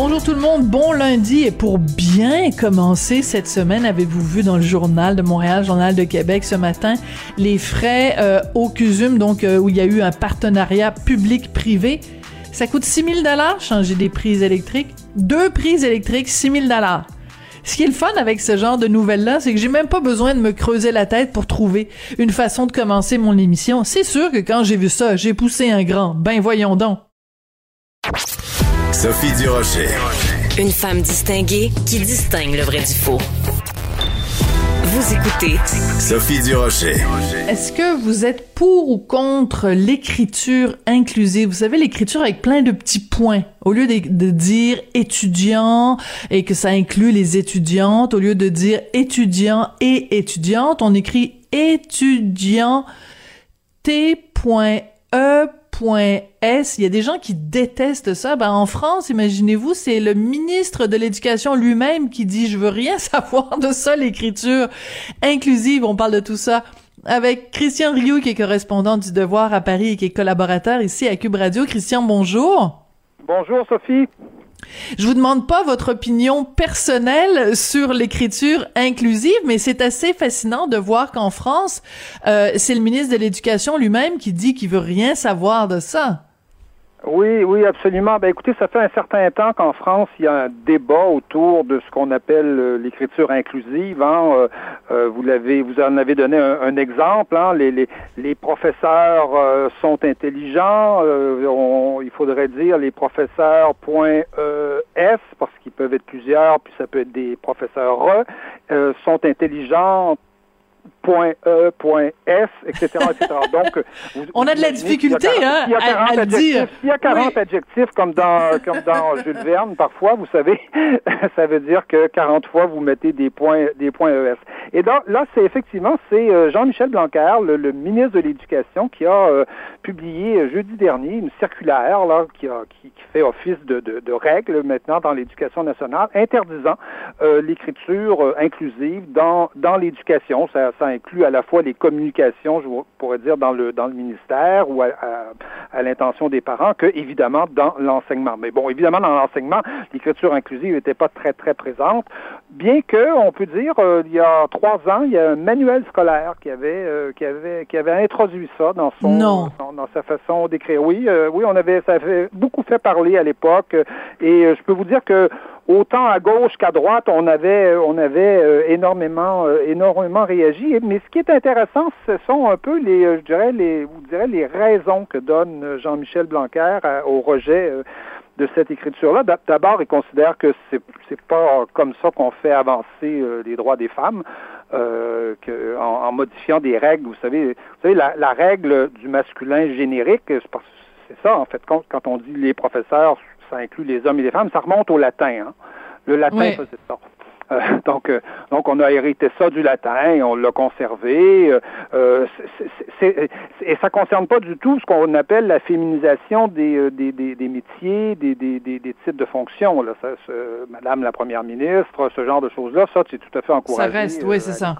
Bonjour tout le monde, bon lundi et pour bien commencer cette semaine, avez-vous vu dans le journal de Montréal, journal de Québec ce matin, les frais euh, au CUSUM, donc euh, où il y a eu un partenariat public-privé, ça coûte 6 000 dollars changer des prises électriques, deux prises électriques 6 000 dollars. Ce qui est le fun avec ce genre de nouvelles-là, c'est que j'ai même pas besoin de me creuser la tête pour trouver une façon de commencer mon émission. C'est sûr que quand j'ai vu ça, j'ai poussé un grand. Ben voyons donc. Sophie Durocher. Une femme distinguée qui distingue le vrai du faux. Vous écoutez Sophie Durocher. Est-ce que vous êtes pour ou contre l'écriture inclusive? Vous savez, l'écriture avec plein de petits points. Au lieu de, de dire étudiant et que ça inclut les étudiantes, au lieu de dire étudiant et étudiante, on écrit étudiant T.E.S. Il y a des gens qui détestent ça. Ben, en France, imaginez-vous, c'est le ministre de l'Éducation lui-même qui dit « Je veux rien savoir de ça, l'écriture inclusive. » On parle de tout ça avec Christian Rioux, qui est correspondant du Devoir à Paris et qui est collaborateur ici à Cube Radio. Christian, bonjour. Bonjour, Sophie. Je vous demande pas votre opinion personnelle sur l'écriture inclusive, mais c'est assez fascinant de voir qu'en France, euh, c'est le ministre de l'Éducation lui-même qui dit qu'il veut rien savoir de ça. Oui, oui, absolument. Ben, écoutez, ça fait un certain temps qu'en France, il y a un débat autour de ce qu'on appelle euh, l'écriture inclusive. Hein. Euh, euh, vous l'avez, vous en avez donné un, exemple. Hein. Les, les, les, professeurs euh, sont intelligents. On, il faudrait dire les professeurs point S parce qu'ils peuvent être plusieurs, puis ça peut être des professeurs E, sont intelligents point E, point S, etc., etc. Donc, on a de la difficulté, hein, il y a 40 à, à dire. S'il y a 40 Oui. adjectifs comme dans, comme dans Jules Verne, parfois, vous savez, ça veut dire que 40 fois, vous mettez des points, des points ES. Et donc, là, c'est effectivement, c'est euh, Jean-Michel Blanquer, le, le ministre de l'Éducation, qui a euh, publié euh, jeudi dernier une circulaire, là, qui, qui, fait office de, de, règle maintenant dans l'éducation nationale, interdisant euh, l'écriture euh, inclusive dans, dans l'éducation. Ça, ça inclut à la fois les communications, je pourrais dire, dans le, dans le ministère ou à, à, à l'intention des parents, que évidemment dans l'enseignement. Mais bon, évidemment, dans l'enseignement, l'écriture inclusive n'était pas très, très présente, bien que, on peut dire, euh, il y a trois ans, il y a un manuel scolaire qui avait, euh, qui avait, qui avait introduit ça dans son, Non. dans, dans sa façon d'écrire. Oui, euh, oui, on avait, ça avait beaucoup fait parler à l'époque, et je peux vous dire que autant à gauche qu'à droite, on avait, on avait énormément, énormément réagi. Mais ce qui est intéressant, ce sont un peu les, euh, je dirais, les, vous direz, les raisons que donne euh, Jean-Michel Blanquer à- au rejet euh, de cette écriture-là. D'a- D'abord, il considère que c'est, c'est pas comme ça qu'on fait avancer euh, les droits des femmes. Euh, que, en, en modifiant des règles, vous savez, vous savez la, la règle du masculin générique, c'est ça en fait. Quand, quand on dit les professeurs, ça inclut les hommes et les femmes, ça remonte au latin. Hein. Le latin Oui. faisait ça. Euh, donc, euh, donc, on a hérité ça du latin et on l'a conservé. Euh, c'est- c'est- c'est- et ça concerne pas du tout ce qu'on appelle la féminisation des, des, des, des métiers, des, des, des, titres de fonctions. Là. Ça, Madame la Première ministre, ce genre de choses-là, ça, c'est tout à fait encouragé. reste, oui, c'est ça.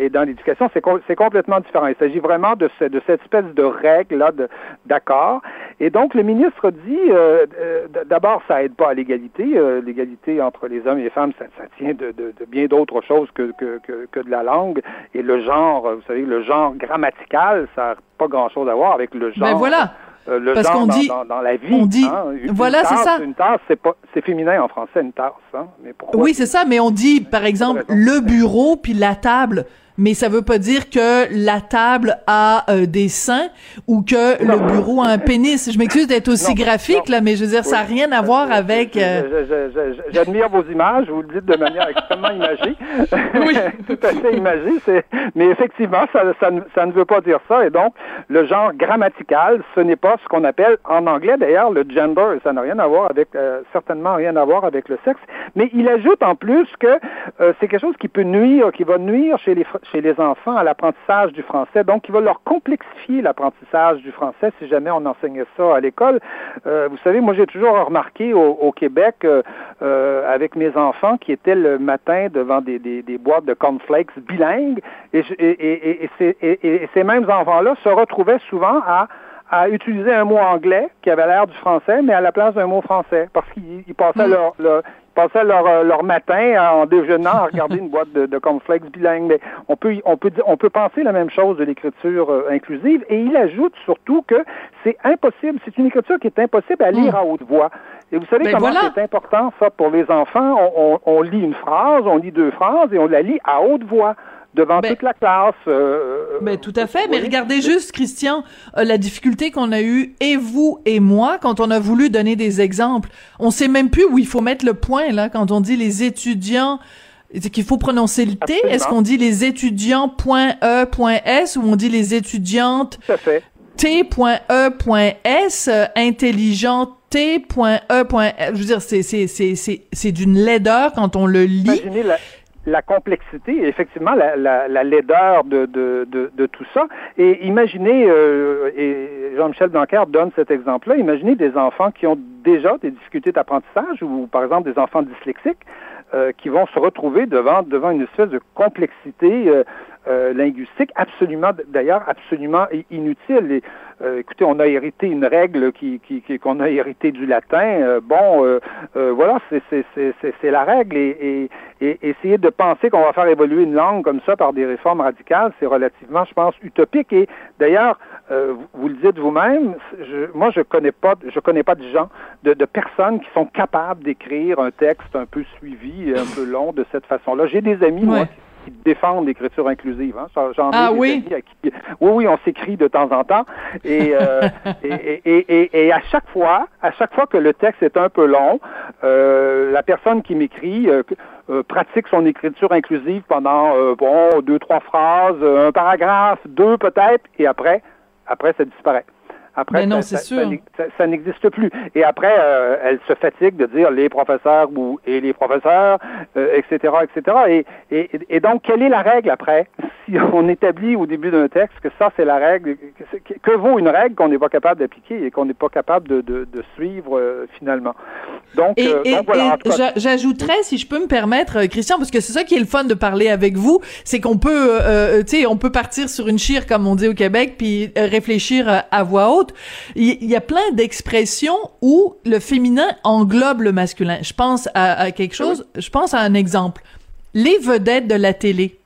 Et dans l'éducation, c'est c'est complètement différent. Il s'agit vraiment de, ce- de cette espèce de règle-là de- d'accord. Et donc, le ministre dit, euh, euh, d'abord, ça aide pas à l'égalité. Euh, l'égalité entre les hommes et les femmes, ça, ça tient de, de- de bien d'autres choses que, que, que, que de la langue. Et le genre, vous savez, le genre grammatical, ça n'a pas grand-chose à voir avec le genre. Ben voilà. euh, le Parce genre qu'on dans, dit- dans, dans la vie. on dit- hein. Une voilà, c'est tasse, ça. Une tasse, c'est pas, c'est féminin en français, une tasse. Hein. Mais pourquoi Oui, c'est ça, mais on dit, par exemple, le bureau puis la table. Mais ça veut pas dire que la table a euh, des seins ou que Non. le bureau a un pénis. Je m'excuse d'être aussi Non, graphique, non. là, mais je veux dire, ça n'a rien à voir avec... euh, je- je- J'admire vos images, vous le dites de manière extrêmement imagée. Oui. Tout à fait imagée. c'est- Mais effectivement, ça, ça, ne- ça ne veut pas dire ça. Et donc, le genre grammatical, ce n'est pas ce qu'on appelle, en anglais d'ailleurs, le gender. Ça n'a rien à voir avec, euh, certainement rien à voir avec le sexe. Mais il ajoute en plus que euh, c'est quelque chose qui peut nuire, qui va nuire chez les, chez les enfants à l'apprentissage du français, donc qui va leur complexifier l'apprentissage du français si jamais on enseignait ça à l'école. Euh, vous savez, moi j'ai toujours remarqué au, Québec euh, euh, avec mes enfants qui étaient le matin devant des, des, des boîtes de cornflakes bilingues et, et, et, et ces mêmes enfants-là se retrouvaient souvent à à utiliser un mot anglais qui avait l'air du français, mais à la place d'un mot français, parce qu'ils passaient mm. leur, leur, passaient leur, euh, leur matin en déjeunant à regarder une boîte de, de cornflakes bilingue. Mais on peut, on peut, on peut penser la même chose de l'écriture euh, inclusive. Et il ajoute surtout que c'est impossible. C'est une écriture qui est impossible à lire mm. à haute voix. Et vous savez ben comment c'est important ça pour les enfants? On, on, on lit une phrase, on lit deux phrases et on la lit à haute voix devant ben toute la classe. Euh, ben, tout à fait. Mais regardez juste, Christian, euh, la difficulté qu'on a eue, et vous et moi, quand on a voulu donner des exemples. On sait même plus où il faut mettre le point, là, quand on dit les étudiants c'est qu'il faut prononcer le T. Est-ce qu'on dit les étudiants.e.s ou on dit les étudiantes T.E.S, intelligent T.E.S. Je veux dire, c'est, c'est, c'est, c'est, d'une laideur quand on le lit la complexité, effectivement la, la, la laideur de, de, de, de, tout ça. Et imaginez, euh, et Jean-Michel Blanquer donne cet exemple-là, imaginez des enfants qui ont déjà des difficultés d'apprentissage ou par exemple des enfants dyslexiques euh, qui vont se retrouver devant, devant une espèce de complexité euh, euh, linguistique absolument, d'ailleurs, absolument inutile. Et, euh, écoutez, on a hérité une règle qui, qui, qu'on a hérité du latin. Euh, bon, voilà, c'est, c'est, c'est, c'est la règle. Et, et, et, essayer de penser qu'on va faire évoluer une langue comme ça par des réformes radicales, c'est relativement, je pense, utopique. Et d'ailleurs, vous le dites vous-même, je, moi, je connais pas, je connais pas de gens, de, de personnes qui sont capables d'écrire un texte un peu suivi, un peu long de cette façon-là. J'ai des amis, moi, qui qui défendent l'écriture inclusive. Hein. J'en ah oui? oui, oui, on s'écrit de temps en temps. Euh, et, et, et, et, à chaque fois, à chaque fois que le texte est un peu long, euh, la personne qui m'écrit euh, pratique son écriture inclusive pendant bon deux, trois phrases, un paragraphe, deux peut-être, et après, après ça disparaît. Après, non, ça, ça, n'existe plus. Et après, euh, elle se fatigue de dire les professeurs ou et les professeurs, etc., euh, etc. Et, et, et, donc, quelle est la règle après? Si on établit au début d'un texte que ça, c'est la règle, que, vaut une règle qu'on n'est pas capable d'appliquer et qu'on n'est pas capable de, de, de suivre euh, finalement? Donc, et, donc voilà. J'ajouterais, si je peux me permettre, Christian, parce que c'est ça qui est le fun de parler avec vous, c'est qu'on peut, tu sais, on peut partir sur une chire, comme on dit au Québec, puis réfléchir à voix haute. Il y, a plein d'expressions où le féminin englobe le masculin. Je pense à, quelque chose, je pense à un exemple. Les vedettes de la télé.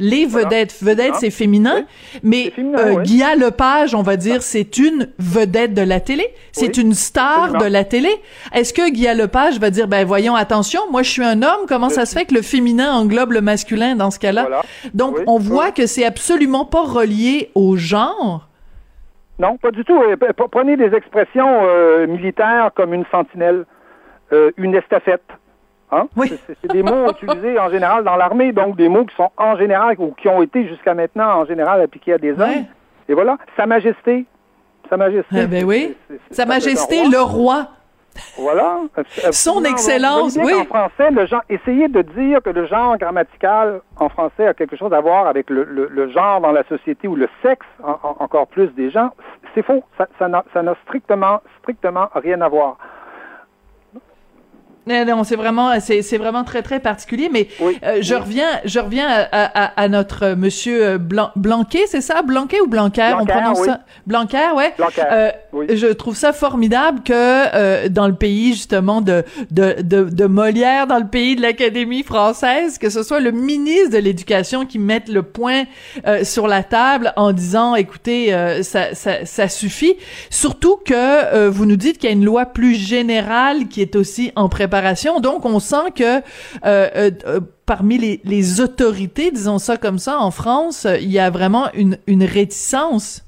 Les vedettes, vedettes c'est féminin, mais euh, Guy Lepage, on va dire, c'est une vedette de la télé, c'est une star de la télé. Est-ce que Guy Lepage va dire, ben voyons, attention, moi je suis un homme, comment ça se fait que le féminin englobe le masculin dans ce cas-là? Donc on voit que c'est absolument pas relié au genre, non, pas du tout. Euh, prenez des expressions euh, militaires comme une sentinelle, euh, une estafette. Hein? Oui. C'est des mots utilisés en général dans l'armée, donc des mots qui sont en général ou qui ont été jusqu'à maintenant en général appliqués à des hommes. Et voilà, Sa Majesté. Sa Majesté. Eh ben oui. Sa Majesté, le roi. Voilà. Son Excellence, oui. En français, le genre, essayez de dire que le genre grammatical en français a quelque chose à voir avec le, le, genre dans la société ou le sexe, encore plus des gens, c'est faux. Ça, ça n'a strictement, strictement rien à voir. Non, c'est vraiment, c'est, vraiment très très particulier. Mais euh, je reviens, je reviens à, notre Monsieur euh, Blan, Blanquet, c'est ça, Blanquet ou Blanquer, on prononce ça, Blanquer, ouais. Euh, je trouve ça formidable que dans le pays justement de, de de, Molière, dans le pays de l'Académie française, que ce soit le ministre de l'Éducation qui mette le point sur la table en disant, écoutez, ça, ça, ça suffit. Surtout que vous nous dites qu'il y a une loi plus générale qui est aussi en préparation donc, on sent que euh, euh, euh, parmi les, autorités, disons ça comme ça, en France, il y a vraiment une, réticence.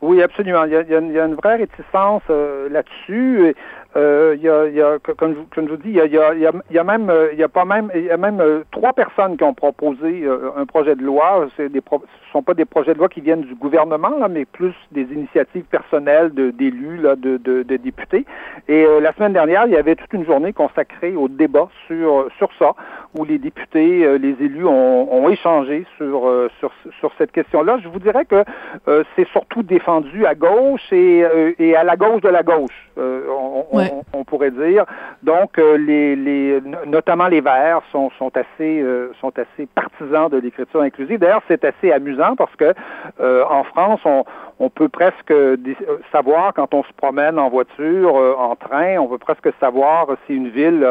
Oui, absolument. Il y a, il y a une vraie réticence là-dessus. Euh, il y, a, y a, comme, je, comme je vous dis, il y a, y a, y a même, il y a pas même, il y a même euh, trois personnes qui ont proposé euh, un projet de loi. C'est des, ce sont pas des projets de loi qui viennent du gouvernement, là, mais plus des initiatives personnelles d'élus, de, de, de, députés. Et la semaine dernière, il y avait toute une journée consacrée au débat sur sur ça, où les députés, les élus ont, ont échangé sur, sur sur cette question-là. Je vous dirais que c'est surtout défendu à gauche et, et à la gauche de la gauche. Pourrait dire. Donc, euh, les, les, notamment les Verts sont, sont assez euh, sont assez partisans de l'écriture inclusive. D'ailleurs, c'est assez amusant parce que euh, en France, on, on peut presque savoir quand on se promène en voiture, en train, on peut presque savoir si une ville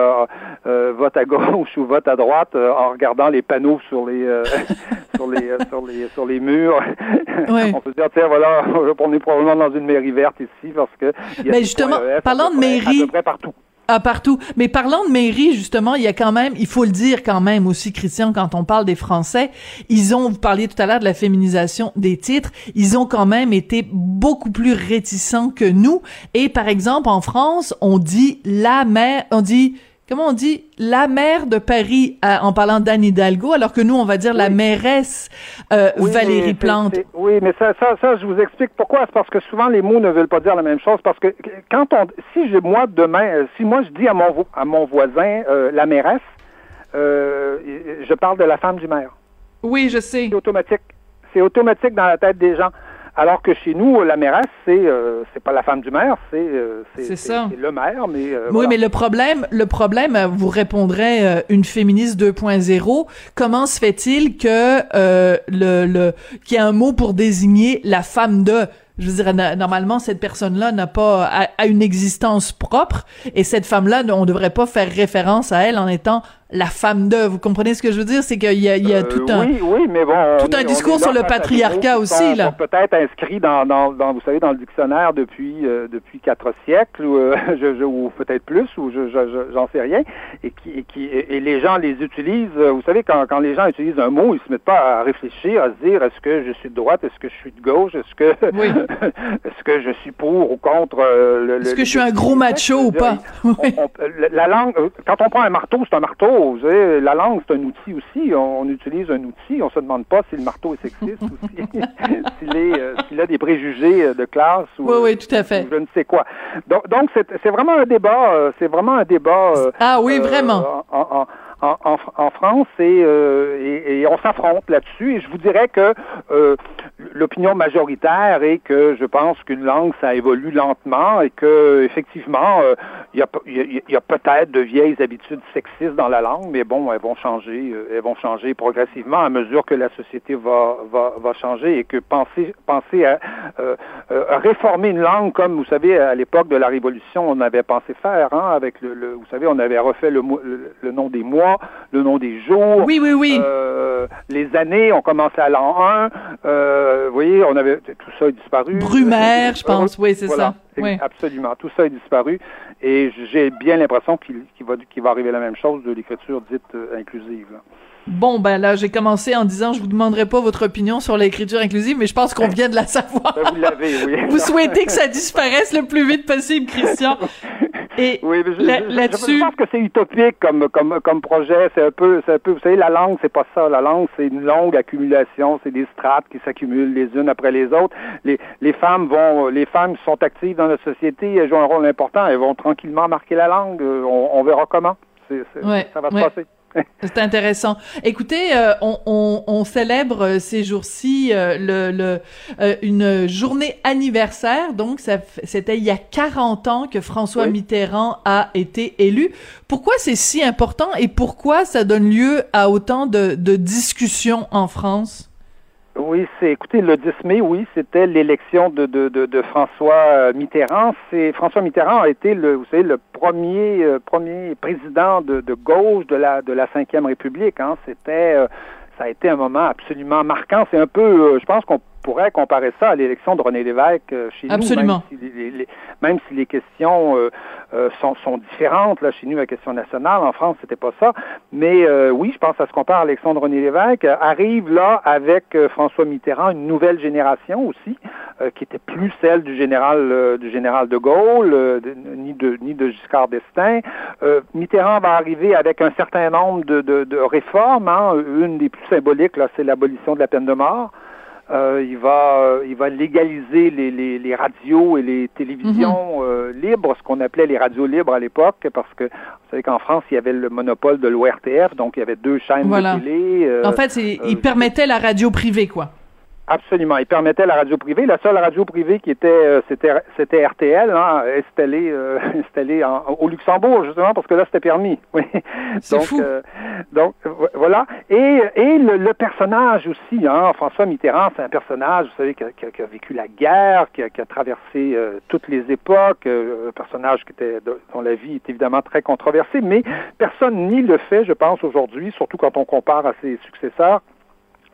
vote à gauche ou vote à droite en regardant les panneaux sur les sur les sur les sur les murs. on peut dire tiens voilà, on est probablement dans une mairie verte ici parce que. Mais justement, parlant de mairie partout. Ah, partout. Mais parlant de mairie, justement, il y a quand même, il faut le dire quand même aussi, Christian, quand on parle des Français, ils ont, vous parliez tout à l'heure de la féminisation des titres, ils ont quand même été beaucoup plus réticents que nous. Et par exemple, en France, on dit la mère, on dit comment on dit, la maire de Paris en parlant d'Anne Hidalgo, alors que nous, on va dire la mairesse euh, Valérie Plante? Oui, mais ça, ça, ça, je vous explique pourquoi. C'est parce que souvent, les mots ne veulent pas dire la même chose. Parce que quand on, si je, moi, demain, euh, si moi, je dis à mon, à mon voisin euh, la mairesse, je parle de la femme du maire. Oui, je sais. C'est automatique. C'est automatique dans la tête des gens. Alors que chez nous, la mairesse, c'est euh, c'est pas la femme du maire, c'est euh, c'est le maire, mais euh, oui, mais le problème, le problème, vous répondrez une féministe 2.0. Comment se fait-il que le le qu'il y a un mot pour désigner la femme de? Je veux dire, normalement, cette personne-là n'a pas a, une existence propre, et cette femme-là, on devrait pas faire référence à elle en étant la femme de. Vous comprenez ce que je veux dire? C'est qu'il y a, il y a euh, tout un, oui, oui, mais bon, tout un discours sur le patriarcat aussi, là. Peut-être inscrit dans, dans, dans, vous savez, dans le dictionnaire depuis euh, depuis quatre siècles, ou, euh, je, ou peut-être plus, ou je, j'en sais rien, et qui, et qui et les gens les utilisent. Vous savez, quand, quand les gens utilisent un mot, ils se mettent pas à réfléchir, à se dire est-ce que je suis de droite, est-ce que je suis de gauche, est-ce que est-ce que je suis pour ou contre le. Est-ce que je suis un gros macho ou pas? la langue, quand on prend un marteau, c'est un marteau la langue, c'est un outil aussi. On, utilise un outil. On se demande pas si le marteau est sexiste ou euh, s'il a des préjugés euh, de classe ou, oui, tout à fait. je ne sais quoi. Donc, donc c'est vraiment un débat. Euh, c'est vraiment un débat. ah oui, vraiment. en, en, en, France euh, et, et, on s'affronte là-dessus. Et je vous dirais que euh, l'opinion majoritaire est que je pense qu'une langue, ça évolue lentement et que effectivement, euh, il y a, a peut-être de vieilles habitudes sexistes dans la langue, mais bon, elles vont changer, elles vont changer progressivement à mesure que la société va, va, va changer et que penser, penser à, réformer une langue comme, vous savez, à l'époque de la Révolution, on avait pensé faire, hein, avec le, le vous savez, on avait refait le, le nom des mois, le nom des jours. Oui, oui, oui. Euh, les années, on commençait à l'an 1. Euh, vous voyez, on avait tout ça a disparu. Brumaire, je pense. Oui, c'est ça. Oui. Absolument. Tout ça est disparu. Et j'ai bien l'impression qu'il va, va arriver la même chose de l'écriture dite euh, inclusive. Bon, ben là, j'ai commencé en disant, je vous demanderai pas votre opinion sur l'écriture inclusive, mais je pense qu'on vient de la savoir. Ben, vous l'avez, oui. vous souhaitez que ça disparaisse le plus vite possible, Christian. Et oui, là-dessus, je, pense que c'est utopique comme comme comme projet. C'est un peu, c'est un peu. Vous savez, la langue, c'est pas ça. La langue, c'est une longue accumulation. C'est des strates qui s'accumulent les unes après les autres. Les les femmes vont, les femmes sont actives dans notre société. Elles jouent un rôle important. Elles vont tranquillement marquer la langue. On, on verra comment. C'est, ça va se passer. C'est intéressant. Écoutez, euh, on, on, on, célèbre euh, ces jours-ci euh, le, le une journée anniversaire. Donc, c'était il y a 40 ans que François Mitterrand a été élu. Pourquoi c'est si important et pourquoi ça donne lieu à autant de, de discussions en France? Oui, c'est écoutez, le 10 mai, oui, c'était l'élection de, de, de, François euh, Mitterrand. C'est François Mitterrand a été le, vous savez, le premier euh, premier président de, de gauche de la de la Cinquième République. Hein. C'était euh, ça a été un moment absolument marquant. C'est un peu, je pense qu'on pourrait comparer ça à l'élection de René Lévesque chez Absolument. nous. Même si les, même si les questions sont, sont, différentes. Là, chez nous, la question nationale, en France, c'était pas ça. Mais oui, je pense à ce qu'on parle Alexandre René Lévesque, arrive là avec François Mitterrand une nouvelle génération aussi, qui était plus celle du général du général de Gaulle, ni de ni de Giscard d'Estaing. Mitterrand va arriver avec un certain nombre de, de, de réformes. Hein. Une des plus symboliques, là, c'est l'abolition de la peine de mort. Euh, il va euh, il va légaliser les, les, les, radios et les télévisions mhm. euh, libres, ce qu'on appelait les radios libres à l'époque, parce que vous savez qu'en France, il y avait le monopole de l'ORTF, donc il y avait deux chaînes de télé. en fait, il permettait la radio privée, quoi. Absolument. Il permettait la radio privée. La seule radio privée qui était, euh, c'était, RTL, hein, installée, euh, installée au Luxembourg, justement, parce que là, c'était permis. Oui. Donc, fou. Euh, donc, voilà. Et, et le, personnage aussi, hein, François Mitterrand, c'est un personnage, vous savez, qui a, qui a, vécu la guerre, qui a, qui a traversé toutes les époques, un personnage qui était, dont la vie est évidemment très controversée, mais personne nie le fait, je pense, aujourd'hui, surtout quand on compare à ses successeurs,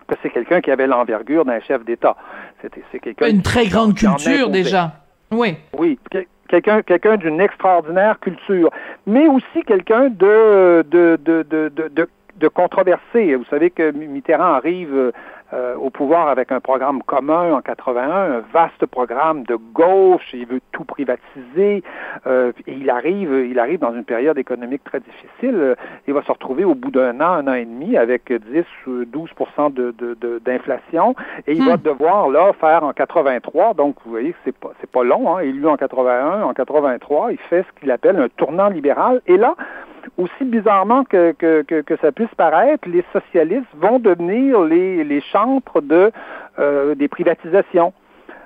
que c'est quelqu'un qui avait l'envergure d'un chef d'État. C'est quelqu'un une très grande culture déjà. Oui. Oui, quelqu'un quelqu'un d'une extraordinaire culture, mais aussi quelqu'un de de, de de, de de controversé. Vous savez que Mitterrand arrive euh, au pouvoir avec un programme commun en 81, un vaste programme de gauche, il veut tout privatiser, euh, et il arrive, il arrive dans une période économique très difficile. Il va se retrouver au bout d'un an, un an et demi, avec 10 ou 12% de, d'inflation, et il va hmm. devoir là faire en 83. Donc vous voyez que c'est pas c'est pas long. Hein, élu en 81, en 83, il fait ce qu'il appelle un tournant libéral. Et là, aussi bizarrement que, que, que, ça puisse paraître, les socialistes vont devenir les, les chantres de, euh, des privatisations.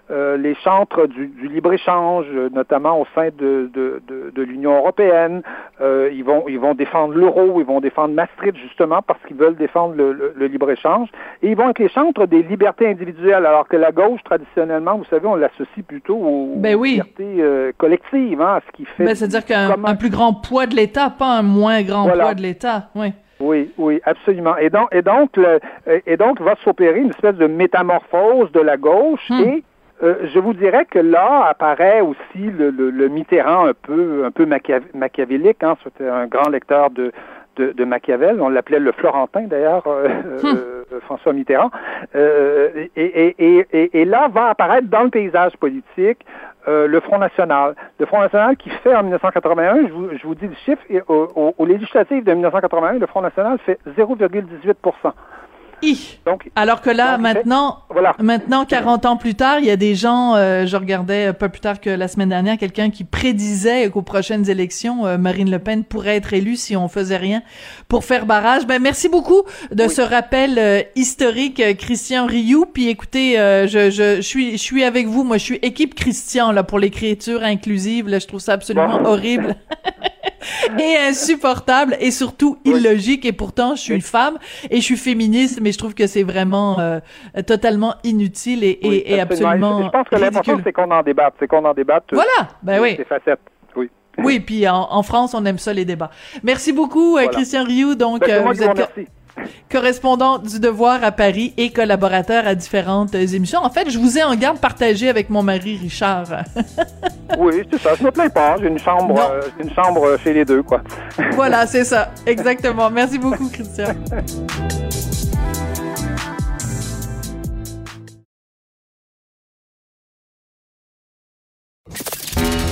Euh, les chantres du, du libre-échange, notamment au sein de, de, de, de l'Union européenne. Euh, ils, vont, ils vont défendre l'euro, ils vont défendre Maastricht, justement, parce qu'ils veulent défendre le, le, libre-échange. Et ils vont être les chantres des libertés individuelles, alors que la gauche, traditionnellement, vous savez, on l'associe plutôt aux, ben oui. libertés euh, collectives, hein, à ce qui fait... Ben, C'est-à-dire qu'un plus grand poids de l'État, pas un moins grand poids de l'État, oui. Oui, oui, absolument. Et donc, et donc, le, et donc va s'opérer une espèce de métamorphose de la gauche hmm. et euh, je vous dirais que là apparaît aussi le, le, le Mitterrand un peu un peu machiavélique. Hein. C'était un grand lecteur de, de, de Machiavel. On l'appelait le Florentin d'ailleurs, euh, hum. euh, François Mitterrand. Et, et, et, et, là va apparaître dans le paysage politique le Front National. Le Front National qui fait en 1981, je vous, je vous dis le chiffre, au, au, au législatif de 1981, le Front National fait 0,18 donc, Alors que là, maintenant, voilà. maintenant, 40 ans plus tard, il y a des gens, euh, je regardais pas plus tard que la semaine dernière, quelqu'un qui prédisait qu'aux prochaines élections, euh, Marine Le Pen pourrait être élue si on faisait rien pour faire barrage. Ben, merci beaucoup de ce rappel euh, historique, Christian Rioux. Puis écoutez, je, je, je, suis, je suis avec vous. Moi, je suis équipe Christian, là, pour l'écriture inclusive. Là, je trouve ça absolument horrible. et insupportable et surtout illogique. Et pourtant je suis une femme et je suis féministe mais je trouve que c'est vraiment euh, totalement inutile et, et, absolument. je, pense que l'important c'est qu'on en débatte c'est qu'on en débatte voilà. Ben oui. ces facettes. Oui. Oui puis en, France on aime ça les débats. Merci beaucoup euh, Christian Rioux. Donc ben, euh, vous êtes correspondant du Devoir à Paris et collaborateur à différentes émissions. En fait, je vous ai en garde partagé avec mon mari Richard. oui, c'est ça. Je me plains pas. J'ai une chambre, euh, une chambre chez les deux, quoi. voilà, c'est ça. Exactement. Merci beaucoup, Christian.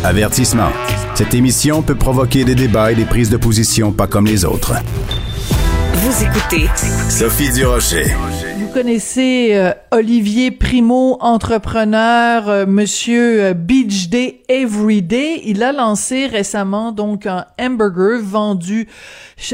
Avertissement. Cette émission peut provoquer des débats et des prises de position pas comme les autres. Vous écoutez Sophie Durocher. Connaissez euh, Olivier Primo, entrepreneur, euh, Monsieur euh, Beach Day Everyday. Il a lancé récemment donc un hamburger vendu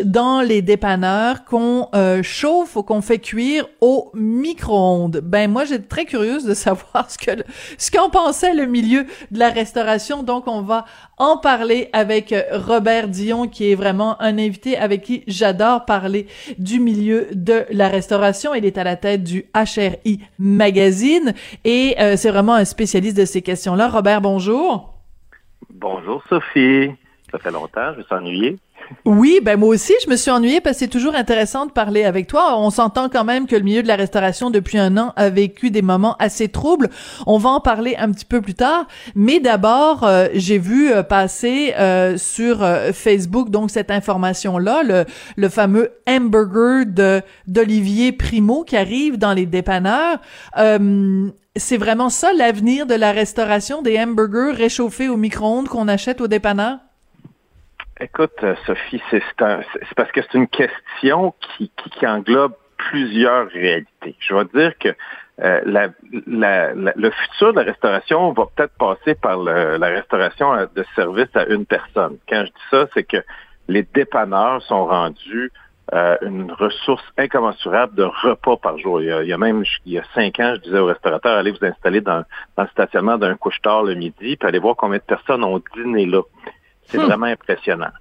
dans les dépanneurs qu'on chauffe ou qu'on fait cuire au micro-ondes. Ben moi j'étais très curieuse de savoir ce que ce qu'en pensait le milieu de la restauration. Donc on va en parler avec Robert Dion qui est vraiment un invité avec qui j'adore parler du milieu de la restauration. Il est à la tête du HRI Magazine et euh, c'est vraiment un spécialiste de ces questions-là. Robert, bonjour. Bonjour Sophie. Ça fait longtemps, je me suis ennuyé. Oui, ben moi aussi, je me suis ennuyée parce que c'est toujours intéressant de parler avec toi. On s'entend quand même que le milieu de la restauration depuis un an a vécu des moments assez troubles. On va en parler un petit peu plus tard, mais d'abord, euh, j'ai vu euh, passer euh, sur Facebook donc cette information là, le, fameux hamburger de d'Olivier Primo qui arrive dans les dépanneurs c'est vraiment ça l'avenir de la restauration des hamburgers réchauffés au micro-ondes qu'on achète au dépanneur? Écoute, euh, Sophie, c'est parce que c'est une question qui, qui, englobe plusieurs réalités. Je vais dire que euh, la, la, le futur de la restauration va peut-être passer par la restauration de service à une personne. Quand je dis ça, c'est que les dépanneurs sont rendus euh, une ressource incommensurable de repas par jour. Il y, a, même, il y a cinq ans, je disais aux restaurateurs, allez vous installer dans, le stationnement d'un couche-tard le midi, puis allez voir combien de personnes ont dîné là. C'est hmm. vraiment impressionnant.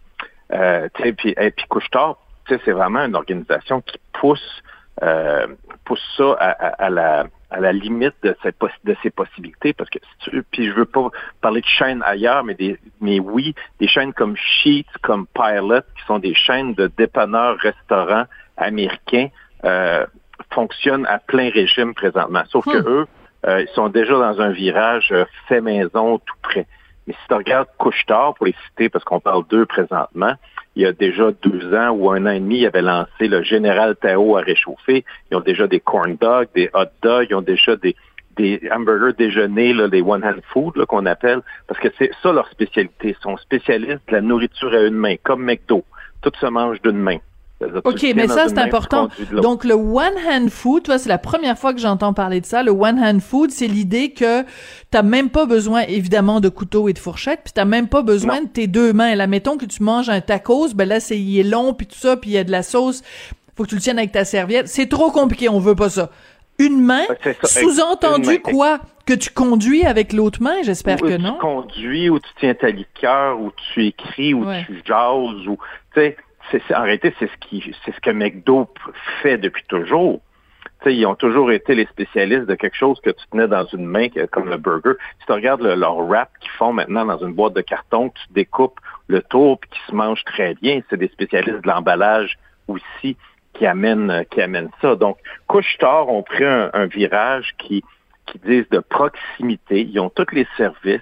Euh, puis, et puis couche-tard, c'est vraiment une organisation qui pousse, euh, pousse ça à la à la limite de, cette de ses possibilités parce que puis je veux pas parler de chaînes ailleurs mais des mais oui des chaînes comme Sheets comme Pilot qui sont des chaînes de dépanneurs restaurants américains euh, fonctionnent à plein régime présentement sauf que hmm. eux euh, ils sont déjà dans un virage euh, fait maison tout près mais si tu regardes Couchetard pour les citer parce qu'on parle d'eux présentement il y a déjà deux ans ou un an et demi, ils avaient lancé le Général Tao à réchauffer. Ils ont déjà des corn dogs, des hot dogs, ils ont déjà des, des hamburgers déjeuner, là, les one-hand food qu'on appelle, parce que c'est ça leur spécialité. Ils sont spécialistes de la nourriture à une main, comme McDo. Tout se mange d'une main. OK, mais ça, c'est important. Donc, le one-hand food, vois, c'est la première fois que j'entends parler de ça. Le one-hand food, c'est l'idée que t'as même pas besoin, évidemment, de couteau et de fourchette, puis t'as même pas besoin de tes deux mains. Là, mettons que tu manges un tacos, ben là, c'est, il est long, puis tout ça, puis il y a de la sauce. Faut que tu le tiennes avec ta serviette. C'est trop compliqué, on veut pas ça. Une main, sous-entendu quoi? Que tu conduis avec l'autre main, j'espère que non. Tu conduis, ou tu tiens ta liqueur, ou tu écris, ou tu jases, ou, tu sais, c'est, en réalité, c'est ce qui, c'est ce que McDo fait depuis toujours. sais, ils ont toujours été les spécialistes de quelque chose que tu tenais dans une main, comme le burger. Si tu regardes leur wrap qu'ils font maintenant dans une boîte de carton, que tu découpes le tour puis qui se mange très bien, c'est des spécialistes de l'emballage aussi qui amènent, qui amènent ça. Donc, Couche-Tard ont pris un, virage qui, qui disent de proximité. Ils ont tous les services,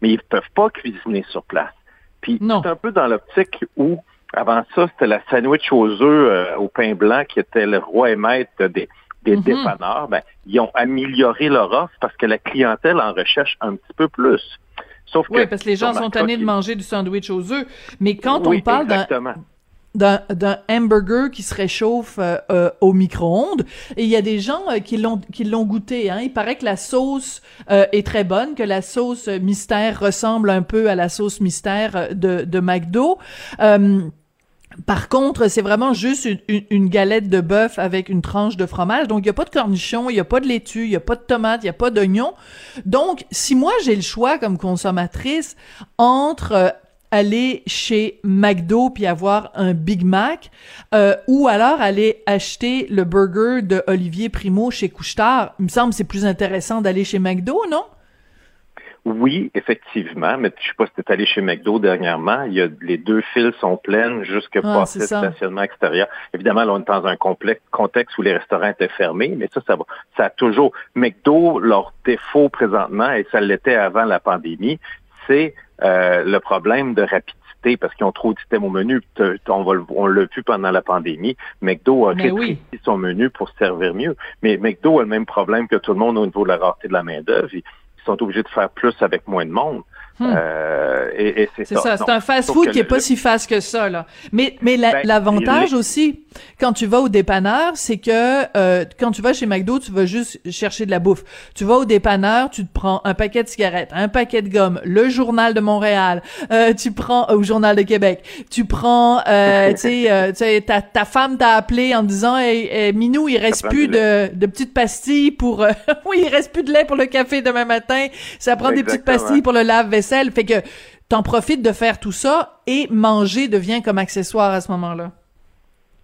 mais ils peuvent pas cuisiner sur place. Puis c'est un peu dans l'optique où avant ça, c'était la sandwich aux œufs euh, au pain blanc qui était le roi et maître des, des mhm. dépanneurs. Ben, ils ont amélioré leur offre parce que la clientèle en recherche un petit peu plus. Sauf oui, parce que les gens sont tannés de manger du sandwich aux œufs. Mais quand on parle d'un d'un hamburger qui se réchauffe euh, euh, au micro-ondes. Et il y a des gens qui l'ont qui l'ont goûté. Hein. Il paraît que la sauce est très bonne, que la sauce mystère ressemble un peu à la sauce mystère de, de McDo. Par contre, c'est vraiment juste une, galette de bœuf avec une tranche de fromage. Donc, il n'y a pas de cornichons, il n'y a pas de laitue, il n'y a pas de tomates, il n'y a pas d'oignons. Donc, si moi j'ai le choix comme consommatrice entre euh, aller chez McDo puis avoir un Big Mac euh, ou alors aller acheter le burger de Olivier Primo chez Couchetard, il me semble c'est plus intéressant d'aller chez McDo, non? Oui, effectivement, mais je sais pas si tu es allé chez McDo dernièrement. Il y a, les deux files sont pleines jusqu'à ah, passer le stationnement extérieur. Évidemment, là, on est dans un complexe, contexte où les restaurants étaient fermés, mais ça, ça va. Ça a toujours. McDo, leur défaut présentement, et ça l'était avant la pandémie, c'est euh, le problème de rapidité parce qu'ils ont trop d'items au menu. On, va, on l'a vu pendant la pandémie. McDo a rétréci son menu pour se servir mieux. Mais McDo a le même problème que tout le monde au niveau de la rareté de la main-d'œuvre sont obligés de faire plus avec moins de monde. Hmm. Euh, et, c'est ça. C'est un fast-food qui est pas si fast que ça là. Mais mais ben, l'avantage aussi quand tu vas au dépanneur, c'est que euh, quand tu vas chez McDo, tu vas juste chercher de la bouffe. Tu vas au dépanneur, tu te prends un paquet de cigarettes, un paquet de gomme, le journal de Montréal, euh, tu prends au journal de Québec, tu prends, tu sais, ta, ta femme t'a appelé en disant, hey, Minou, il reste plus de, de petites pastilles pour, oui, il reste plus de lait pour le café demain matin. Ça prend des petites pastilles pour le lave-vaisselle fait que t'en profites de faire tout ça et manger devient comme accessoire à ce moment-là.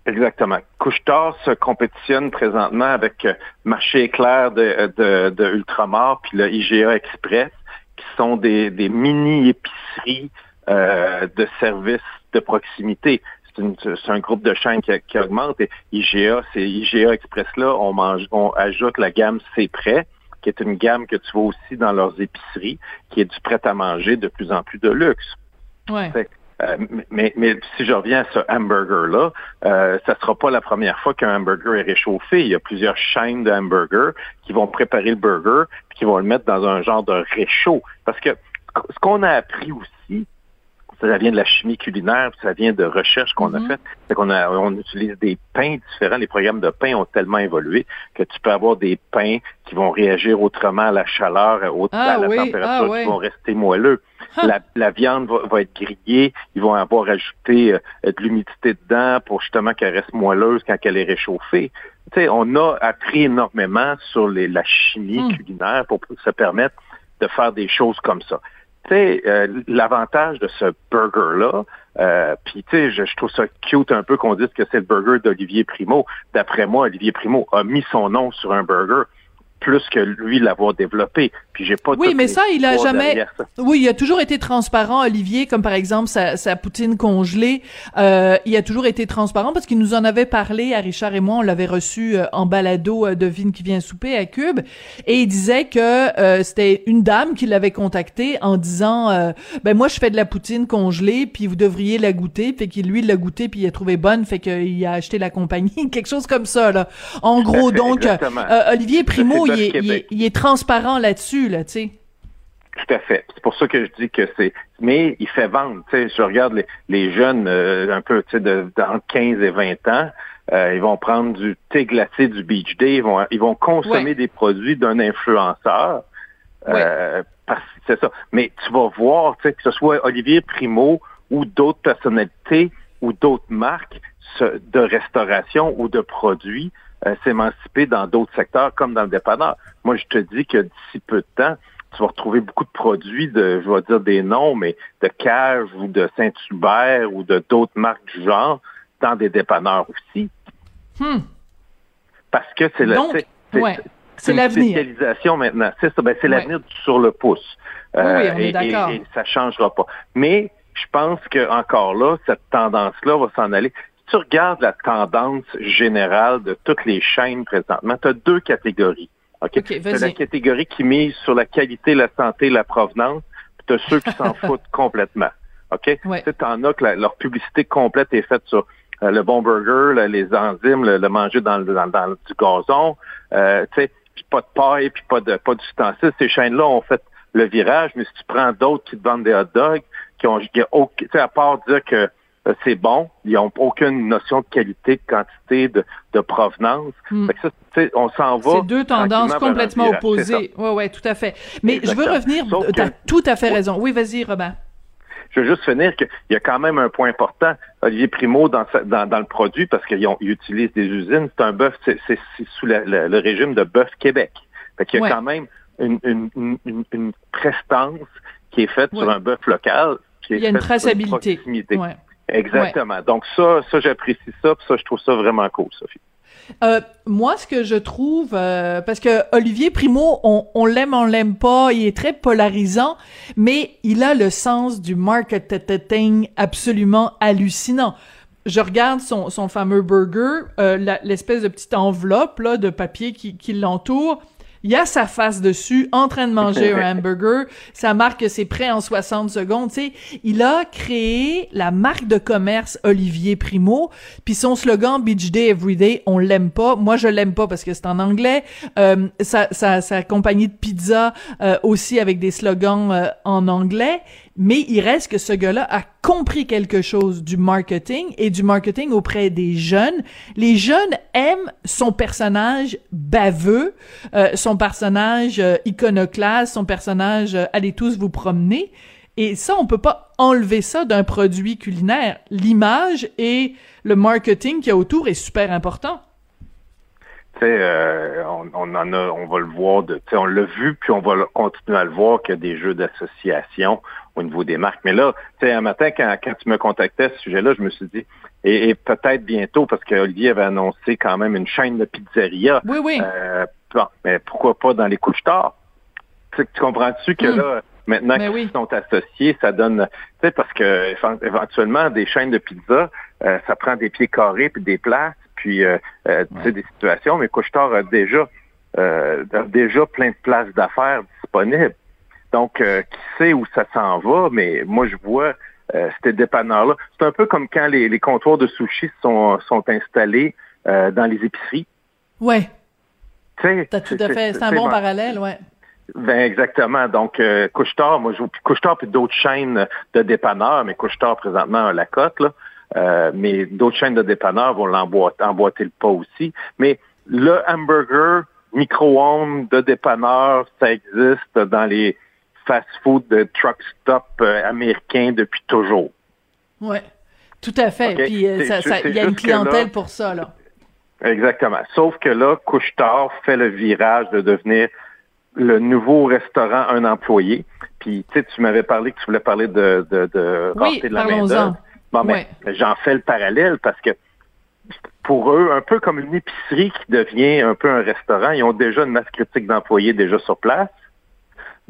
Exactement. Couchetard se compétitionne présentement avec euh, Marché Éclair de, de, Ultramar puis le IGA Express, qui sont des, mini-épiceries de services de proximité. C'est un groupe de chaînes qui, augmente. Et IGA, c'est IGA Express là, on mange, on ajoute la gamme C'est prêt qui est une gamme que tu vois aussi dans leurs épiceries, qui est du prêt à manger de plus en plus de luxe. Ouais. Euh, mais, mais si je reviens à ce hamburger-là, euh, ça sera pas la première fois qu'un hamburger est réchauffé. Il y a plusieurs chaînes de hamburgers qui vont préparer le burger puis qui vont le mettre dans un genre de réchaud. Parce que ce qu'on a appris aussi, ça vient de la chimie culinaire, ça vient de recherches qu'on a mm-hmm. faites. C'est qu'on a, on utilise des pains différents. Les programmes de pain ont tellement évolué que tu peux avoir des pains qui vont réagir autrement à la chaleur, à, ah la température, ah qui vont rester moelleux. La, viande va, être grillée, ils vont avoir ajouté euh, de l'humidité dedans pour justement qu'elle reste moelleuse quand elle est réchauffée. Tu sais, on a appris énormément sur les, la chimie hmm. culinaire pour se permettre de faire des choses comme ça. Euh, l'avantage de ce burger-là, euh, puis tu sais, je, je, trouve ça cute un peu qu'on dise que c'est le burger d'Olivier Primo. D'après moi, Olivier Primo a mis son nom sur un burger plus que lui l'avoir développé. Puis j'ai pas. Oui, mais ça, il a jamais. Oui, il a toujours été transparent, Olivier, comme par exemple sa, sa poutine congelée. Euh, il a toujours été transparent parce qu'il nous en avait parlé à Richard et moi. On l'avait reçu euh, en balado euh, de Vine qui vient souper à Cube, et il disait que euh, c'était une dame qui l'avait contacté en disant, ben moi je fais de la poutine congelée, puis vous devriez la goûter. Fait qu'il lui l'a goûté puis il a trouvé bonne, fait qu'il a acheté la compagnie, quelque chose comme ça là. En gros, donc Olivier Primo il est, transparent là-dessus, là, tu sais. Tout à fait. C'est pour ça que je dis que c'est. Mais il fait vendre. Tu sais, je regarde les, jeunes euh, un peu, tu sais, de, 15 et 20 ans. Euh, ils vont prendre du thé glacé du Beach Day. Ils vont, ils vont consommer des produits d'un influenceur. Euh, c'est ça. Mais tu vas voir, tu sais, que ce soit Olivier Primo ou d'autres personnalités ou d'autres marques de restauration ou de produits euh, s'émanciper dans d'autres secteurs comme dans le dépanneur. Moi, je te dis que d'ici peu de temps, tu vas retrouver beaucoup de produits de, je vais dire des noms, mais de Cage ou de Saint-Hubert ou de d'autres marques du genre dans des dépanneurs aussi. Hmm. Parce que c'est la, c'est l'avenir. spécialisation maintenant. C'est ben, l'avenir sur le pouce. oui, euh, on est d'accord. Et, ça changera pas. Mais je pense que encore là, cette tendance-là va s'en aller tu regardes la tendance générale de toutes les chaînes présentement, tu as deux catégories. OK? okay tu as la catégorie qui mise sur la qualité, la santé, la provenance, puis tu as ceux qui s'en foutent complètement. OK? Ouais. Tu en as que leur publicité complète est faite sur euh, le bon burger, les enzymes, le, manger dans, dans, dans, du gazon, euh, tu sais, pas de paille, puis pas de pas d'ustensiles. Ces chaînes-là ont fait le virage, mais si tu prends d'autres qui te vendent des hot dogs, qui ont, sais, à part dire que c'est bon. Ils n'ont aucune notion de qualité, de quantité, de, provenance. Hmm. on s'en va. C'est deux tendances complètement opposées. Oui, oui, tout à fait. Mais je veux revenir. Tu as tout à fait raison. Oui, vas-y, Robin. Je veux juste finir qu'il y a quand même un point important. Olivier Primo, dans, dans, le produit, parce qu'ils utilisent des usines, c'est un bœuf, c'est sous le régime de bœuf Québec. Fait qu'il y a quand même une, une, prestance qui est faite sur un bœuf local. Qui est il y a une traçabilité. Exactement. Donc ça, ça j'apprécie ça, puis ça je trouve ça vraiment cool, Sophie. Euh, moi, ce que je trouve, euh, parce que Olivier Primo, on, on l'aime, on l'aime pas, il est très polarisant, mais il a le sens du marketing absolument hallucinant. Je regarde son, son fameux burger, euh, l'espèce de petite enveloppe là de papier qui, qui l'entoure il y a sa face dessus, en train de manger un hamburger. Ça marque que c'est prêt en 60 secondes. Tu sais, il a créé la marque de commerce Olivier Primo. Puis son slogan Beach Day Everyday, on l'aime pas. Moi, je l'aime pas parce que c'est en anglais. Euh, sa, sa, sa, compagnie de pizza euh, aussi avec des slogans euh, en anglais. Mais il reste que ce gars-là a compris quelque chose du marketing et du marketing auprès des jeunes. Les jeunes aiment son personnage baveux, euh, son personnage euh, iconoclaste, son personnage euh, allez tous vous promener. Et ça, on peut pas enlever ça d'un produit culinaire. L'image et le marketing qu'il y a autour est super important. Euh, on, on, en a, on va le voir, de, on l'a vu, puis on va continuer à le voir qu'il y a des jeux d'association au niveau des marques. Mais là, tu sais, un matin, quand, quand tu me contactais à ce sujet-là, je me suis dit, et, peut-être bientôt, parce qu'Olivier avait annoncé quand même une chaîne de pizzeria. Oui, oui. Euh, mais pourquoi pas dans les couches tard? Tu, comprends-tu que hmm. là, Maintenant qu'ils oui. sont associés, ça donne, tu sais, parce que éven- éventuellement, des chaînes de pizza, euh, ça prend des pieds carrés puis des places, puis euh, euh, tu sais, des situations, mais Couchetard a déjà, a déjà plein de places d'affaires disponibles. Donc, euh, qui sait où ça s'en va, mais moi, je vois euh, ces dépanneurs-là. C'est un peu comme quand les, les comptoirs de sushi sont, sont installés euh, dans les épiceries. Sais, t'as tout à fait. C'est un bon parallèle, ouais. Ben exactement. Donc, euh, Couche-Tard, moi, je Couche-Tard puis d'autres chaînes de dépanneurs, mais Couche-Tard présentement a la cote, là. Euh, mais d'autres chaînes de dépanneurs vont l'emboîter emboîter le pas aussi. Mais le hamburger micro-ondes de dépanneurs, ça existe dans les fast-food de truck stop euh, américains depuis toujours. Ouais. Tout à fait. Puis euh, ça- ça- il y a une là- clientèle pour ça, là. Exactement. Sauf que là, Couche-Tard fait le virage de devenir le nouveau restaurant un employé. Puis, tu sais, tu m'avais parlé que tu voulais parler de, de, de Oui, de la. Bon, mais j'en fais le parallèle parce que pour eux, un peu comme une épicerie qui devient un peu un restaurant, ils ont déjà une masse critique d'employés déjà sur place.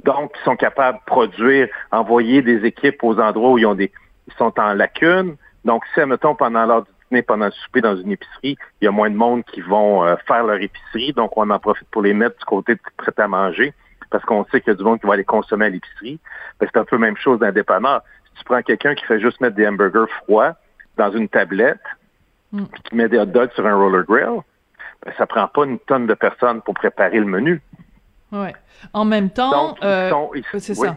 Donc, ils sont capables de produire, envoyer des équipes aux endroits où ils ont des, ils sont en lacune. Donc, si, mettons, pendant l'heure du dîner, pendant le souper dans une épicerie, il y a moins de monde qui vont euh, faire leur épicerie. Donc, on en profite pour les mettre du côté de prêt à manger parce qu'on sait qu'il y a du monde qui va aller consommer à l'épicerie. Ben, c'est un peu la même chose d'un dépanneur. Si tu prends quelqu'un qui fait juste mettre des hamburgers froids dans une tablette, Mm. puis qui met des hot dogs sur un roller grill, ben, ça prend pas une tonne de personnes pour préparer le menu. Ouais. En même temps, Donc, euh, c'est oui. ça.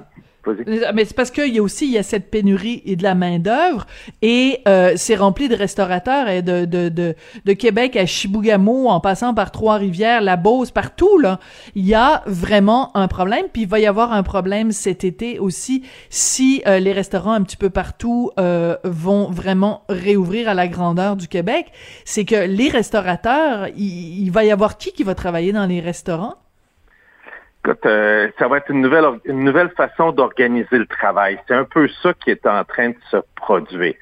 Mais c'est parce qu'il y a aussi il y a cette pénurie et de la main d'œuvre et euh, c'est rempli de restaurateurs et de, de, de, de Québec à Chibougamau en passant par Trois-Rivières, la Beauce, partout là. Il y a vraiment un problème puis il va y avoir un problème cet été aussi si euh, les restaurants un petit peu partout euh, vont vraiment réouvrir à la grandeur du Québec. C'est que les restaurateurs, il, il va y avoir qui qui va travailler dans les restaurants? Écoute, euh, ça va être une nouvelle une nouvelle façon d'organiser le travail. C'est un peu ça qui est en train de se produire.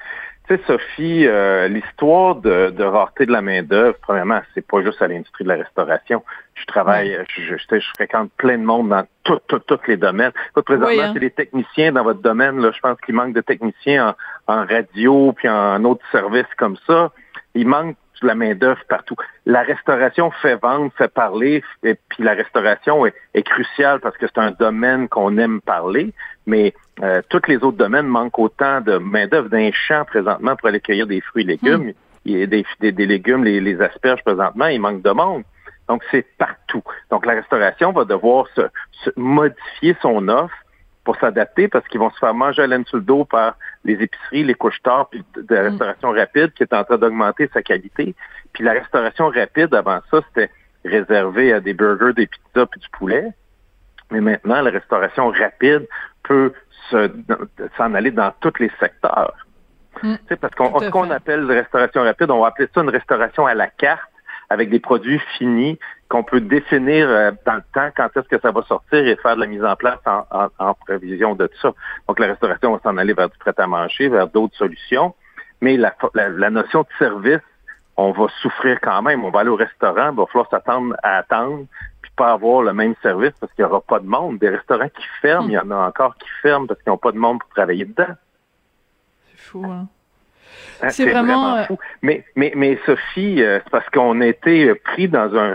Tu sais, Sophie, euh, l'histoire de, de rareté de la main d'œuvre, premièrement, c'est pas juste à l'industrie de la restauration. Je travaille, je, je, je, je fréquente plein de monde dans tout, tout, tous les domaines. Écoute, présentement, Oui, hein. c'est les techniciens dans votre domaine. Là, je pense qu'il manque de techniciens en, en radio puis en autres services comme ça. Il manque de la main-d'œuvre partout. La restauration fait vendre, fait parler, et puis la restauration est, est cruciale parce que c'est un domaine qu'on aime parler, mais euh, tous les autres domaines manquent autant de main-d'œuvre d'un champ présentement pour aller cueillir des fruits et légumes. Il y a des, des, des légumes, les, les asperges présentement, il manque de monde. Donc, c'est partout. Donc, la restauration va devoir se, se modifier son offre pour s'adapter parce qu'ils vont se faire manger à laine sur le dos par les épiceries, les couches-tard, puis de la restauration rapide qui est en train d'augmenter sa qualité. Puis la restauration rapide, avant ça, c'était réservé à des burgers, des pizzas puis du poulet. Mais maintenant, la restauration rapide peut se- s'en aller dans tous les secteurs. Mm. Tu sais, parce qu'on ce qu'on appelle restauration rapide, on va appeler ça une restauration à la carte avec des produits finis qu'on peut définir euh, dans le temps quand est-ce que ça va sortir et faire de la mise en place en, prévision de tout ça. Donc la restauration va s'en aller vers du prêt-à-manger, vers d'autres solutions. Mais la, la, la notion de service, on va souffrir quand même. On va aller au restaurant, il va falloir s'attendre à attendre, puis pas avoir le même service parce qu'il n'y aura pas de monde. Des restaurants qui ferment, il y en a encore qui ferment parce qu'ils n'ont pas de monde pour travailler dedans. C'est fou, hein? Hein, C'est vraiment, euh, fou. Mais, mais, mais Sophie, euh, c'est parce qu'on a été pris dans un,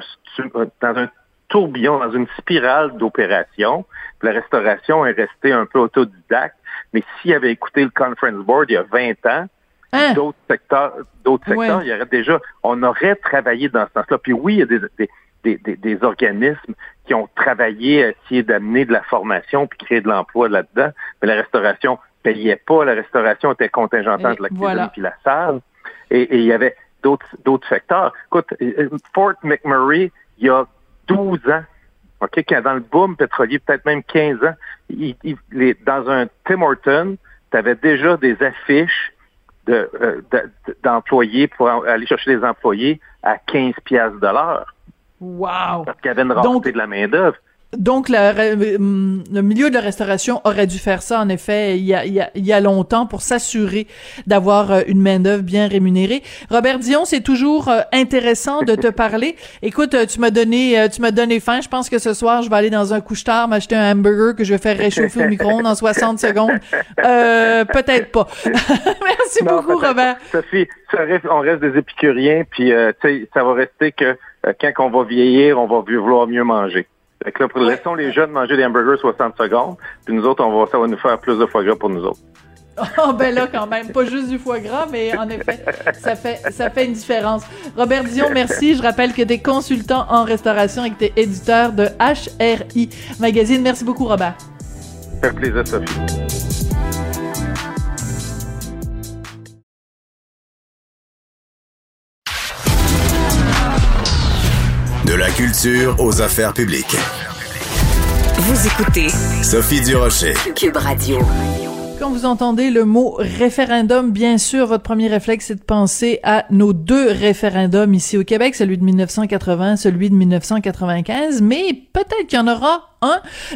dans un tourbillon, dans une spirale d'opérations. Puis La restauration est restée un peu autodidacte. Mais s'il avait écouté le Conference Board il y a 20 ans, Hein? d'autres secteurs, d'autres Ouais. secteurs, il y aurait déjà, on aurait travaillé dans ce sens-là. Puis oui, il y a des, des, des, des- des organismes qui ont travaillé à essayer d'amener de la formation puis créer de l'emploi là-dedans. Mais la restauration payait pas. La restauration était contingentante Et de la cuisine voilà. puis la salle. Et, il y avait d'autres d'autres secteurs. Écoute, euh, Fort McMurray, il y a 12 ans, OK, quand dans le boom pétrolier, peut-être même 15 ans, il- il- les- dans un Tim Horton, tu avais déjà des affiches de, euh, de- d'employés pour aller chercher des employés à 15 piastres de l'heure Wow! parce qu'il y avait une rareté de la main-d'œuvre. Donc, le milieu de la restauration aurait dû faire ça, en effet, il y a, il y a, il y a longtemps pour s'assurer d'avoir euh, une main-d'œuvre bien rémunérée. Robert Dion, c'est toujours euh, intéressant de te parler. Écoute, euh, tu m'as donné, tu m'as donné faim. Je pense que ce soir, je vais aller dans un couche-tard m'acheter un hamburger que je vais faire réchauffer au micro-ondes en 60 secondes. peut-être pas. Merci beaucoup, Robert. Sophie, on reste des épicuriens, puis ça va rester que quand on va vieillir, on va vouloir mieux manger. Fait que là, laissons les jeunes manger des hamburgers 60 secondes, puis nous autres, on va, ça va nous faire plus de foie gras pour nous autres. Oh ben là quand même, pas juste du foie gras, mais en effet, ça fait ça fait une différence. Robert Dion, merci. Je rappelle que tu es consultant en restauration et que tu es éditeur de HRI Magazine. Merci beaucoup, Robert. Ça fait plaisir, Sophie. La culture aux affaires publiques. Vous écoutez Sophie Durocher. Cube Radio. Quand vous entendez le mot référendum, bien sûr, votre premier réflexe, c'est de penser à nos deux référendums ici au Québec, celui de 1980, celui de 1995, mais peut-être qu'il y en aura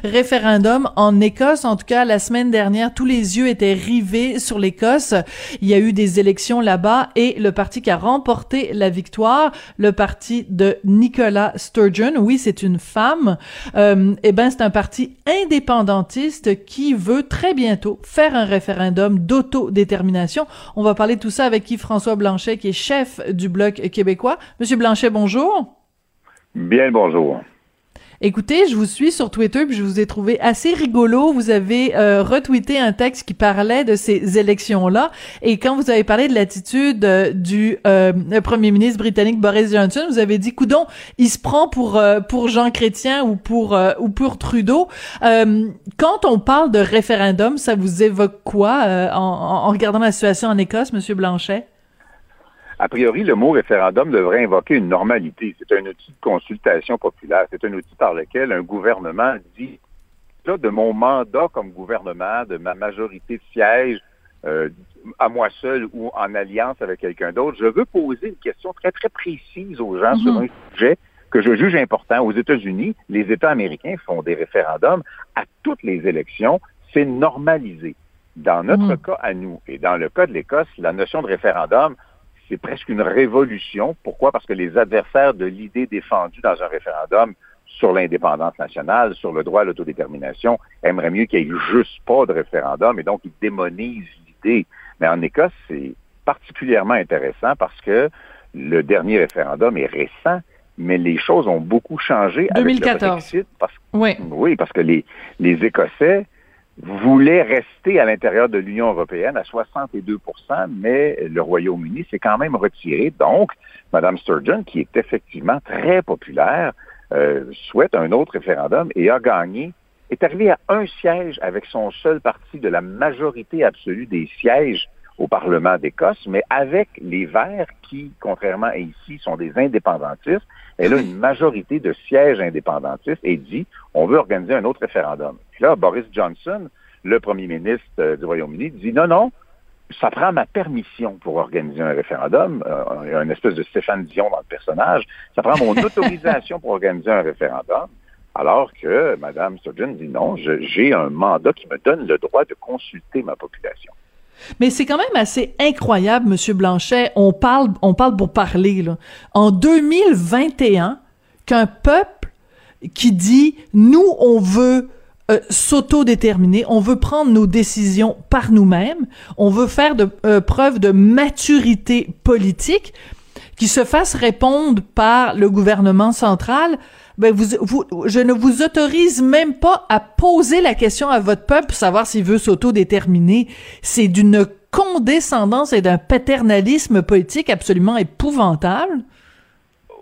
référendum en Écosse. En tout cas, la semaine dernière, tous les yeux étaient rivés sur l'Écosse. Il y a eu des élections là-bas et le parti qui a remporté la victoire, le parti de Nicola Sturgeon, oui, c'est une femme, euh, eh ben, c'est un parti indépendantiste qui veut très bientôt faire un référendum d'autodétermination. On va parler de tout ça avec Yves-François Blanchet, qui est chef du Bloc québécois. Monsieur Blanchet, bonjour. Bien bonjour. Écoutez, je vous suis sur Twitter puis je vous ai trouvé assez rigolo. Vous avez euh, retweeté un texte qui parlait de ces élections-là et quand vous avez parlé de l'attitude euh, du euh, premier ministre britannique Boris Johnson, vous avez dit coudon, il se prend pour pour Jean Chrétien ou pour ou pour Trudeau. quand on parle de référendum, ça vous évoque quoi en, en regardant la situation en Écosse, Monsieur Blanchet? A priori, le mot référendum devrait invoquer une normalité. C'est un outil de consultation populaire. C'est un outil par lequel un gouvernement dit là, de mon mandat comme gouvernement, de ma majorité de sièges, euh, à moi seul ou en alliance avec quelqu'un d'autre, je veux poser une question très, très précise aux gens sur mhm. un sujet que je juge important. Aux États-Unis, les États américains font des référendums à toutes les élections. C'est normalisé. Dans notre mhm. cas à nous et dans le cas de l'Écosse, la notion de référendum, c'est presque une révolution. Pourquoi? Parce que les adversaires de l'idée défendue dans un référendum sur l'indépendance nationale, sur le droit à l'autodétermination, aimeraient mieux qu'il n'y ait juste pas de référendum et donc ils démonisent l'idée. Mais en Écosse, c'est particulièrement intéressant parce que le dernier référendum est récent, mais les choses ont beaucoup changé 2014. avec le Brexit. oui. oui, parce que les, les Écossais voulait rester à l'intérieur de l'Union européenne à 62% mais le Royaume-Uni s'est quand même retiré. Donc, Mme Sturgeon, qui est effectivement très populaire, euh, souhaite un autre référendum et a gagné, est arrivé à un siège avec son seul parti de la majorité absolue des sièges au Parlement d'Écosse, mais avec les Verts qui, contrairement à ici, sont des indépendantistes, elle a une majorité de sièges indépendantistes et dit on veut organiser un autre référendum. Là, Boris Johnson, le premier ministre euh, du Royaume-Uni, dit non, non, ça prend ma permission pour organiser un référendum. Il y a une espèce de Stéphane Dion dans le personnage. Ça prend mon autorisation pour organiser un référendum. Alors que Mme Sturgeon dit non, j'ai un mandat qui me donne le droit de consulter ma population. Mais c'est quand même assez incroyable, Monsieur Blanchet. On parle, on parle pour parler, là. En 2021, qu'un peuple qui dit, nous, on veut euh, s'autodéterminer, on veut prendre nos décisions par nous-mêmes, on veut faire de euh, preuve de maturité politique, qui se fasse répondre par le gouvernement central, ben vous, vous, je ne vous autorise même pas à poser la question à votre peuple pour savoir s'il veut s'autodéterminer. C'est d'une condescendance et d'un paternalisme politique absolument épouvantable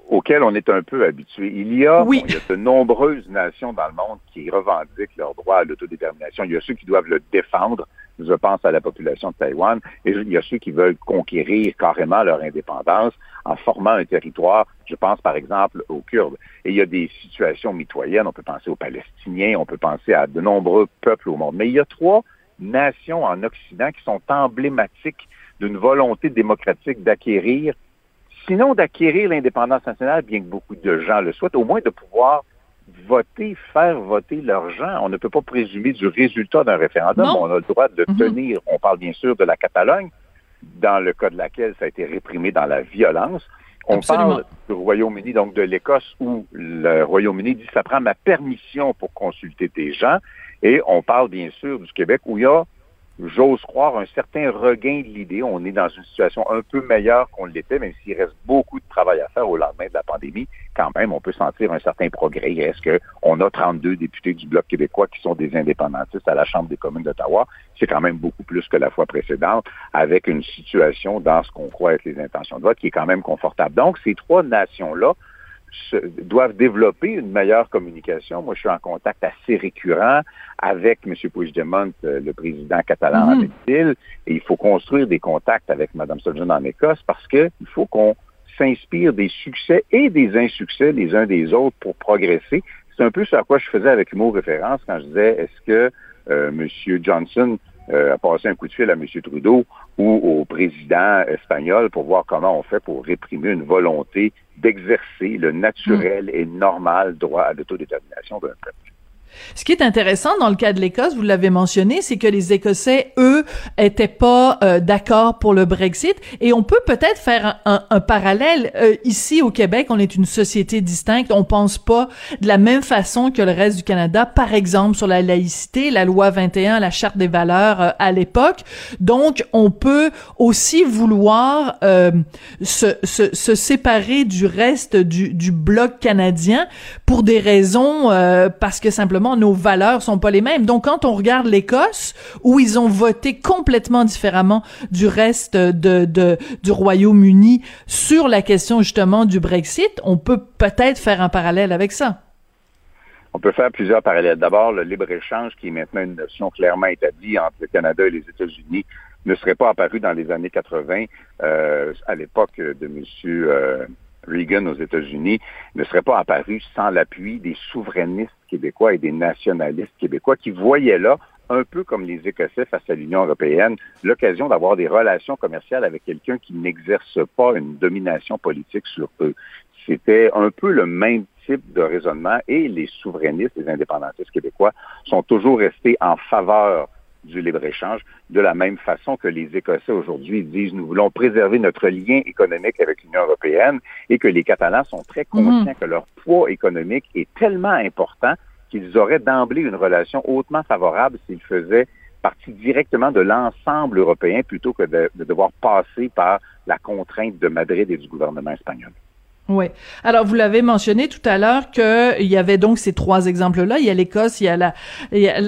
auquel on est un peu habitué. Il y a, il y a de nombreuses nations dans le monde qui revendiquent leur droit à l'autodétermination. Il y a ceux qui doivent le défendre. Je pense à la population de Taïwan. Et il y a ceux qui veulent conquérir carrément leur indépendance en formant un territoire. Je pense par exemple aux Kurdes. Et il y a des situations mitoyennes. On peut penser aux Palestiniens, on peut penser à de nombreux peuples au monde. Mais il y a trois nations en Occident qui sont emblématiques d'une volonté démocratique d'acquérir, sinon d'acquérir l'indépendance nationale, bien que beaucoup de gens le souhaitent, au moins de pouvoir voter, faire voter leurs gens. On ne peut pas présumer du résultat d'un référendum. On a le droit de mhm. tenir, on parle bien sûr de la Catalogne, dans le cas de laquelle ça a été réprimé dans la violence. On parle du Royaume-Uni, donc de l'Écosse, où le Royaume-Uni dit ça prend ma permission pour consulter des gens. Et on parle bien sûr du Québec, où il y a j'ose croire, un certain regain de l'idée. On est dans une situation un peu meilleure qu'on l'était, même s'il reste beaucoup de travail à faire au lendemain de la pandémie. Quand même, on peut sentir un certain progrès. Est-ce qu'on a 32 députés du Bloc québécois qui sont des indépendantistes à la Chambre des communes d'Ottawa? C'est quand même beaucoup plus que la fois précédente, avec une situation dans ce qu'on croit être les intentions de vote qui est quand même confortable. Donc, ces trois nations-là doivent développer une meilleure communication. Moi, je suis en contact assez récurrent avec M. Puigdemont, euh, le président catalan mm et il faut construire des contacts avec Mme Sturgeon en Écosse parce qu'il faut qu'on s'inspire des succès et des insuccès les uns des autres pour progresser. C'est un peu ce à quoi je faisais avec mot référence quand je disais est-ce que euh, M. Johnson euh, a passé un coup de fil à M. Trudeau ou au président espagnol pour voir comment on fait pour réprimer une volonté d'exercer le naturel mm. et normal droit à l'autodétermination d'un peuple. Ce qui est intéressant dans le cas de l'Écosse, vous l'avez mentionné, c'est que les Écossais, eux, étaient pas euh, d'accord pour le Brexit. Et on peut peut-être faire un, un, parallèle. Euh, ici, au Québec, on est une société distincte. On pense pas de la même façon que le reste du Canada, par exemple, sur la laïcité, la loi 21, la charte des valeurs euh, à l'époque. Donc, on peut aussi vouloir se, se, se, séparer du reste du, du bloc canadien pour des raisons, parce que simplement nos valeurs sont pas les mêmes. Donc quand on regarde l'Écosse où ils ont voté complètement différemment du reste de, du Royaume-Uni sur la question justement du Brexit, on peut peut-être faire un parallèle avec ça. On peut faire plusieurs parallèles. D'abord, le libre-échange, qui est maintenant une notion clairement établie entre le Canada et les États-Unis, ne serait pas apparu dans les années 80 euh, à l'époque de M. Reagan aux États-Unis ne serait pas apparu sans l'appui des souverainistes québécois et des nationalistes québécois qui voyaient là, un peu comme les Écossais face à l'Union européenne, l'occasion d'avoir des relations commerciales avec quelqu'un qui n'exerce pas une domination politique sur eux. C'était un peu le même type de raisonnement et les souverainistes, les indépendantistes québécois sont toujours restés en faveur du libre-échange, de la même façon que les Écossais aujourd'hui disent nous voulons préserver notre lien économique avec l'Union européenne et que les Catalans sont très mhm. conscients que leur poids économique est tellement important qu'ils auraient d'emblée une relation hautement favorable s'ils faisaient partie directement de l'ensemble européen plutôt que de, de devoir passer par la contrainte de Madrid et du gouvernement espagnol. Oui. Alors, vous l'avez mentionné tout à l'heure qu'il y avait donc ces trois exemples-là. Il y a l'Écosse, il y a, la,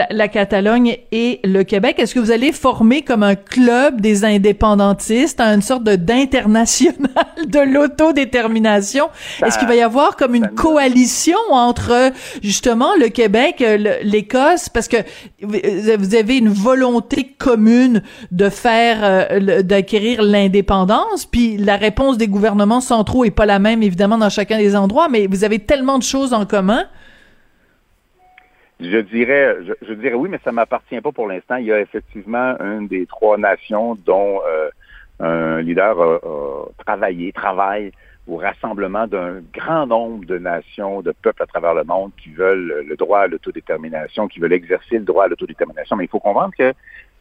la, Catalogne et le Québec. Est-ce que vous allez former comme un club des indépendantistes, une sorte d'international de l'autodétermination? Est-ce qu'il va y avoir comme une coalition entre justement le Québec, l'Écosse? Parce que vous avez une volonté commune de faire, euh, d'acquérir l'indépendance, puis la réponse des gouvernements centraux est pas la même évidemment dans chacun des endroits, mais vous avez tellement de choses en commun. Je dirais, je, dirais oui, mais ça m'appartient pas pour l'instant. Il y a effectivement une des trois nations dont euh, un leader a, travaillé, travaille au rassemblement d'un grand nombre de nations, de peuples à travers le monde qui veulent le droit à l'autodétermination, qui veulent exercer le droit à l'autodétermination. Mais il faut comprendre que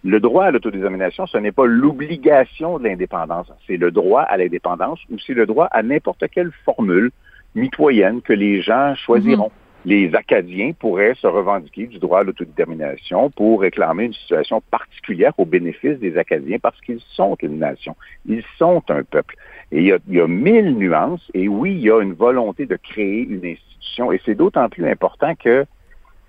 le droit à l'autodétermination, ce n'est pas l'obligation de l'indépendance, c'est le droit à l'indépendance ou c'est le droit à n'importe quelle formule mitoyenne que les gens choisiront. Mhm. Les Acadiens pourraient se revendiquer du droit à l'autodétermination pour réclamer une situation particulière au bénéfice des Acadiens parce qu'ils sont une nation, ils sont un peuple. Et il y, a, il y a mille nuances, et oui, il y a une volonté de créer une institution, et c'est d'autant plus important que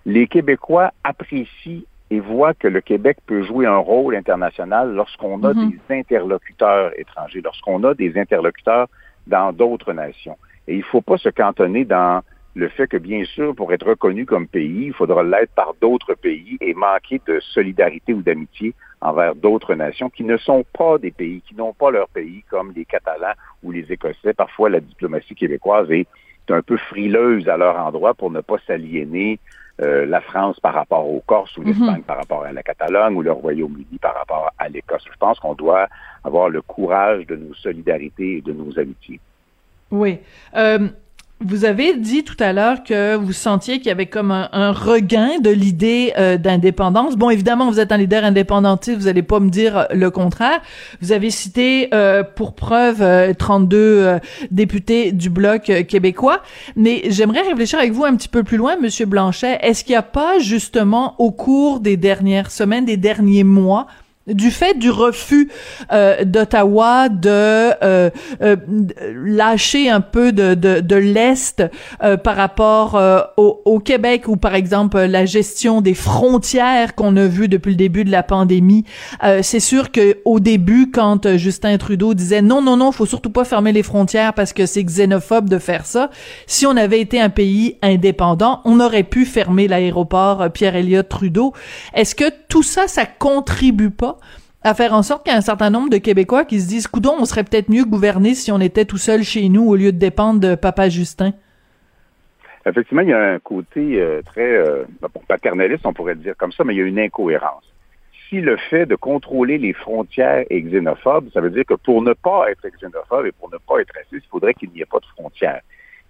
les Québécois apprécient et voit que le Québec peut jouer un rôle international lorsqu'on a mhm. des interlocuteurs étrangers, lorsqu'on a des interlocuteurs dans d'autres nations. Et il ne faut pas se cantonner dans le fait que, bien sûr, pour être reconnu comme pays, il faudra l'être par d'autres pays et manquer de solidarité ou d'amitié envers d'autres nations qui ne sont pas des pays, qui n'ont pas leur pays, comme les Catalans ou les Écossais. Parfois, la diplomatie québécoise est un peu frileuse à leur endroit pour ne pas s'aliéner euh, la France par rapport aux Corses ou l'Espagne mhm. par rapport à la Catalogne ou le Royaume-Uni par rapport à l'Écosse. Je pense qu'on doit avoir le courage de nos solidarités et de nos amitiés. Oui. Euh, Vous avez dit tout à l'heure que vous sentiez qu'il y avait comme un, regain de l'idée euh, d'indépendance. Bon, évidemment, vous êtes un leader indépendantiste, vous allez pas me dire le contraire. Vous avez cité euh, pour preuve 32 euh, députés du bloc québécois, mais j'aimerais réfléchir avec vous un petit peu plus loin, Monsieur Blanchet. Est-ce qu'il n'y a pas justement au cours des dernières semaines, des derniers mois, du fait du refus euh, d'Ottawa de euh, euh, lâcher un peu de, de, l'Est par rapport au, au, Québec ou par exemple la gestion des frontières qu'on a vu depuis le début de la pandémie. c'est sûr que au début, quand Justin Trudeau disait non, non, non, faut surtout pas fermer les frontières parce que c'est xénophobe de faire ça, si on avait été un pays indépendant, on aurait pu fermer l'aéroport Pierre-Éliott Trudeau. Est-ce que tout ça, ça contribue pas à faire en sorte qu'il y un certain nombre de Québécois qui se disent coudon, on serait peut-être mieux gouverné si on était tout seul chez nous au lieu de dépendre de papa Justin. Effectivement, il y a un côté euh, très euh, paternaliste, on pourrait dire comme ça, mais il y a une incohérence. Si le fait de contrôler les frontières est xénophobe, ça veut dire que pour ne pas être xénophobe et pour ne pas être raciste, il faudrait qu'il n'y ait pas de frontières.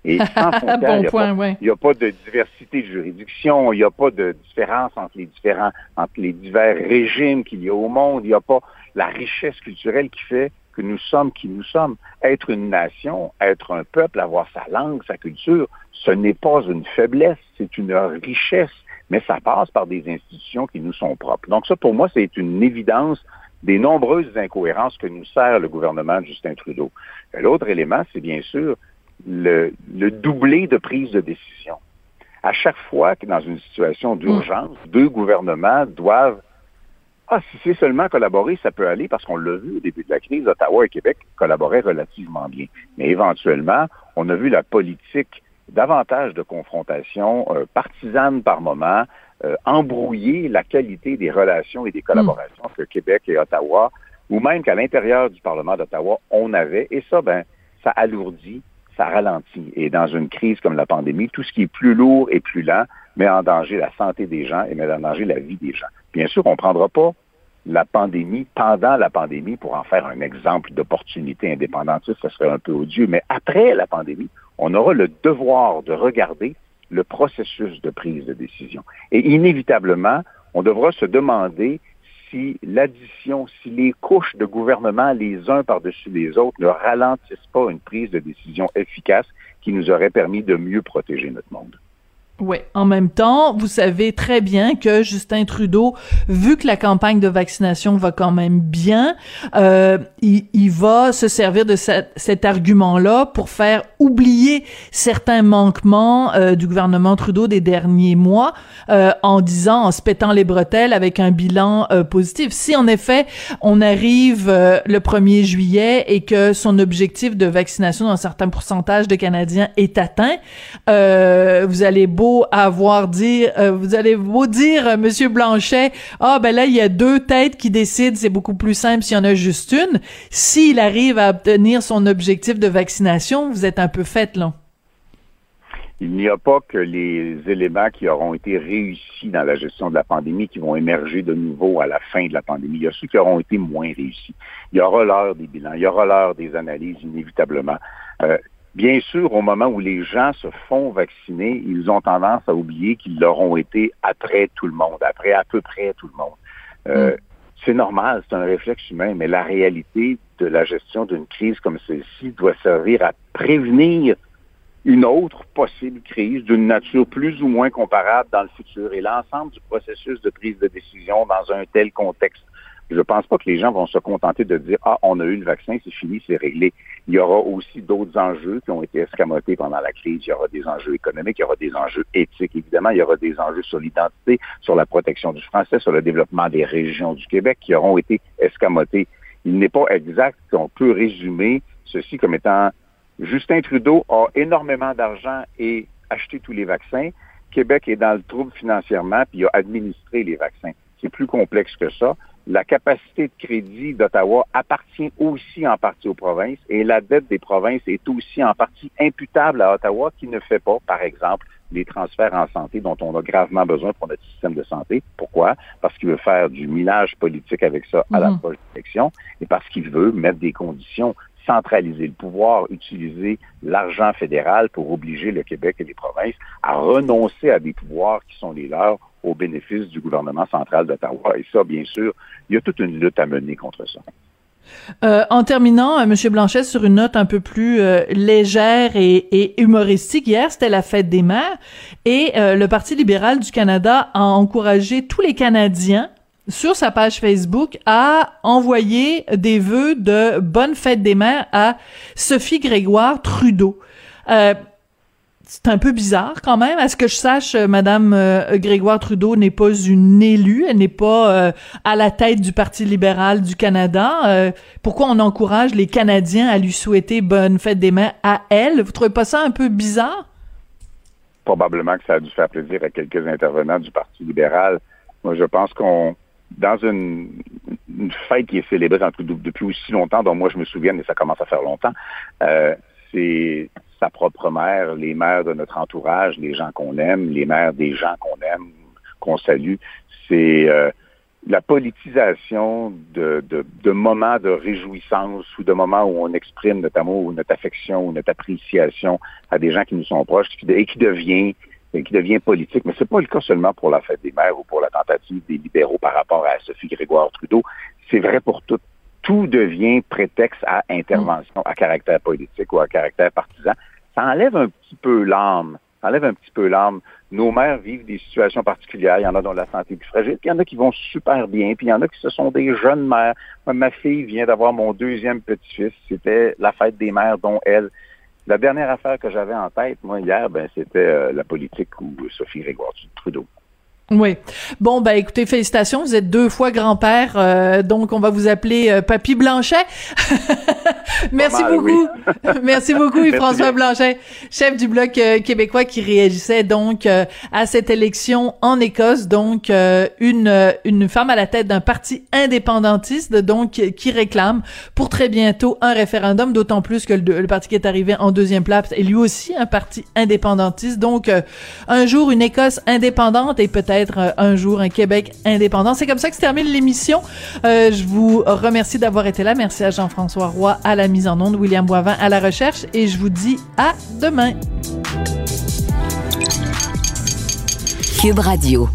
Et sans il n'y a, pas de diversité de juridiction, il n'y a pas de différence entre les différents, entre les divers régimes qu'il y a au monde, il n'y a pas la richesse culturelle qui fait que nous sommes qui nous sommes. Être une nation, être un peuple, avoir sa langue, sa culture, ce n'est pas une faiblesse, c'est une richesse, mais ça passe par des institutions qui nous sont propres. Donc ça, pour moi, c'est une évidence des nombreuses incohérences que nous sert le gouvernement de Justin Trudeau. L'autre élément, c'est bien sûr le, le doublé de prise de décision. À chaque fois que dans une situation d'urgence, mm. deux gouvernements doivent ah, si c'est seulement collaborer, ça peut aller parce qu'on l'a vu au début de la crise, Ottawa et Québec collaboraient relativement bien. Mais éventuellement, on a vu la politique davantage de confrontation euh, partisane par moment, euh, embrouiller la qualité des relations et des collaborations que Québec et Ottawa, ou même qu'à l'intérieur du Parlement d'Ottawa, on avait. Et ça, ben, ça alourdit ça ralentit. Et dans une crise comme la pandémie, tout ce qui est plus lourd et plus lent met en danger la santé des gens et met en danger la vie des gens. Bien sûr, on ne prendra pas la pandémie pendant la pandémie pour en faire un exemple d'opportunité indépendantiste, ce serait un peu odieux, mais après la pandémie, on aura le devoir de regarder le processus de prise de décision. Et inévitablement, on devra se demander si l'addition, si les couches de gouvernement les uns par-dessus les autres ne ralentissent pas une prise de décision efficace qui nous aurait permis de mieux protéger notre monde. Oui. En même temps, vous savez très bien que Justin Trudeau, vu que la campagne de vaccination va quand même bien, euh, il, il, va se servir de cet argument-là pour faire oublier certains manquements euh, du gouvernement Trudeau des derniers mois, euh, en disant, en se pétant les bretelles avec un bilan euh, positif. Si en effet on arrive euh, le 1er juillet et que son objectif de vaccination d'un certain pourcentage de Canadiens est atteint, vous allez beau avoir dire, euh, vous allez vous dire, euh, Monsieur Blanchet, ah ben là il y a deux têtes qui décident, c'est beaucoup plus simple s'il y en a juste une. S'il arrive à obtenir son objectif de vaccination, vous êtes un peu fait là. Il n'y a pas que les éléments qui auront été réussis dans la gestion de la pandémie qui vont émerger de nouveau à la fin de la pandémie. Il y a ceux qui auront été moins réussis. Il y aura l'heure des bilans, il y aura l'heure des analyses inévitablement. Euh, Bien sûr, au moment où les gens se font vacciner, ils ont tendance à oublier qu'ils l'auront été après tout le monde, après à peu près tout le monde. Euh, mm. C'est normal, c'est un réflexe humain, mais la réalité de la gestion d'une crise comme celle-ci doit servir à prévenir une autre possible crise d'une nature plus ou moins comparable dans le futur. Et l'ensemble du processus de prise de décision dans un tel contexte je ne pense pas que les gens vont se contenter de dire Ah, on a eu le vaccin, c'est fini, c'est réglé. Il y aura aussi d'autres enjeux qui ont été escamotés pendant la crise. Il y aura des enjeux économiques, il y aura des enjeux éthiques, évidemment, il y aura des enjeux sur l'identité, sur la protection du français, sur le développement des régions du Québec qui auront été escamotés. Il n'est pas exact qu'on peut résumer ceci comme étant Justin Trudeau a énormément d'argent et acheté tous les vaccins. Québec est dans le trouble financièrement, puis a administré les vaccins. C'est plus complexe que ça la capacité de crédit d'Ottawa appartient aussi en partie aux provinces et la dette des provinces est aussi en partie imputable à Ottawa qui ne fait pas, par exemple, les transferts en santé dont on a gravement besoin pour notre système de santé. Pourquoi? Parce qu'il veut faire du minage politique avec ça à la mhm. protection et parce qu'il veut mettre des conditions centraliser le pouvoir, utiliser l'argent fédéral pour obliger le Québec et les provinces à renoncer à des pouvoirs qui sont les leurs au bénéfice du gouvernement central d'Ottawa. Et ça, bien sûr, il y a toute une lutte à mener contre ça. Euh, en terminant, euh, Monsieur Blanchet, sur une note un peu plus euh, légère et, humoristique, hier c'était la fête des mères et le Parti libéral du Canada a encouragé tous les Canadiens sur sa page Facebook à envoyer des vœux de bonne fête des mères à Sophie Grégoire Trudeau c'est un peu bizarre quand même. À ce que je sache, euh, Madame euh, Grégoire Trudeau n'est pas une élue, elle n'est pas euh, à la tête du Parti libéral du Canada. pourquoi on encourage les Canadiens à lui souhaiter bonne fête des mères à elle? Vous trouvez pas ça un peu bizarre? Probablement que ça a dû faire plaisir à quelques intervenants du Parti libéral. Moi, je pense qu'on dans une, fête qui est célébrée depuis aussi longtemps, dont moi je me souviens, et ça commence à faire longtemps, c'est sa propre mère, les mères de notre entourage, les gens qu'on aime, les mères des gens qu'on aime, qu'on salue. C'est euh, la politisation de, moments de réjouissance ou de moments où on exprime notre amour ou notre affection ou notre appréciation à des gens qui nous sont proches et qui devient qui devient politique. Mais c'est pas le cas seulement pour la fête des mères ou pour la tentative des libéraux par rapport à Sophie Grégoire Trudeau. C'est vrai pour tout. Tout devient prétexte à intervention à caractère politique ou à caractère partisan ça enlève un petit peu l'âme. Ça enlève un petit peu l'âme. Nos mères vivent des situations particulières. Il y en a dont la santé est plus fragile, puis il y en a qui vont super bien, puis il y en a qui ce sont des jeunes mères. ma fille vient d'avoir mon deuxième petit-fils. C'était la fête des mères, dont elle. La dernière affaire que j'avais en tête, moi, hier, ben, c'était euh, la politique ou Sophie Grégoire Trudeau. Oui. Bon, ben écoutez, félicitations, vous êtes deux fois grand-père, euh, donc on va vous appeler euh, Papy Blanchet. Merci beaucoup. Merci beaucoup, François Blanchet, chef du Bloc euh, québécois qui réagissait donc à cette élection en Écosse, donc une, une femme à la tête d'un parti indépendantiste, donc qui réclame pour très bientôt un référendum, d'autant plus que le, parti qui est arrivé en deuxième place est lui aussi un parti indépendantiste. Donc, un jour, une Écosse indépendante et peut-être euh, un jour un Québec indépendant. C'est comme ça que se termine l'émission. Euh, je vous remercie d'avoir été là. Merci à Jean-François Roy à la mise en onde, William Boivin à la recherche et je vous dis à demain. Cube Radio.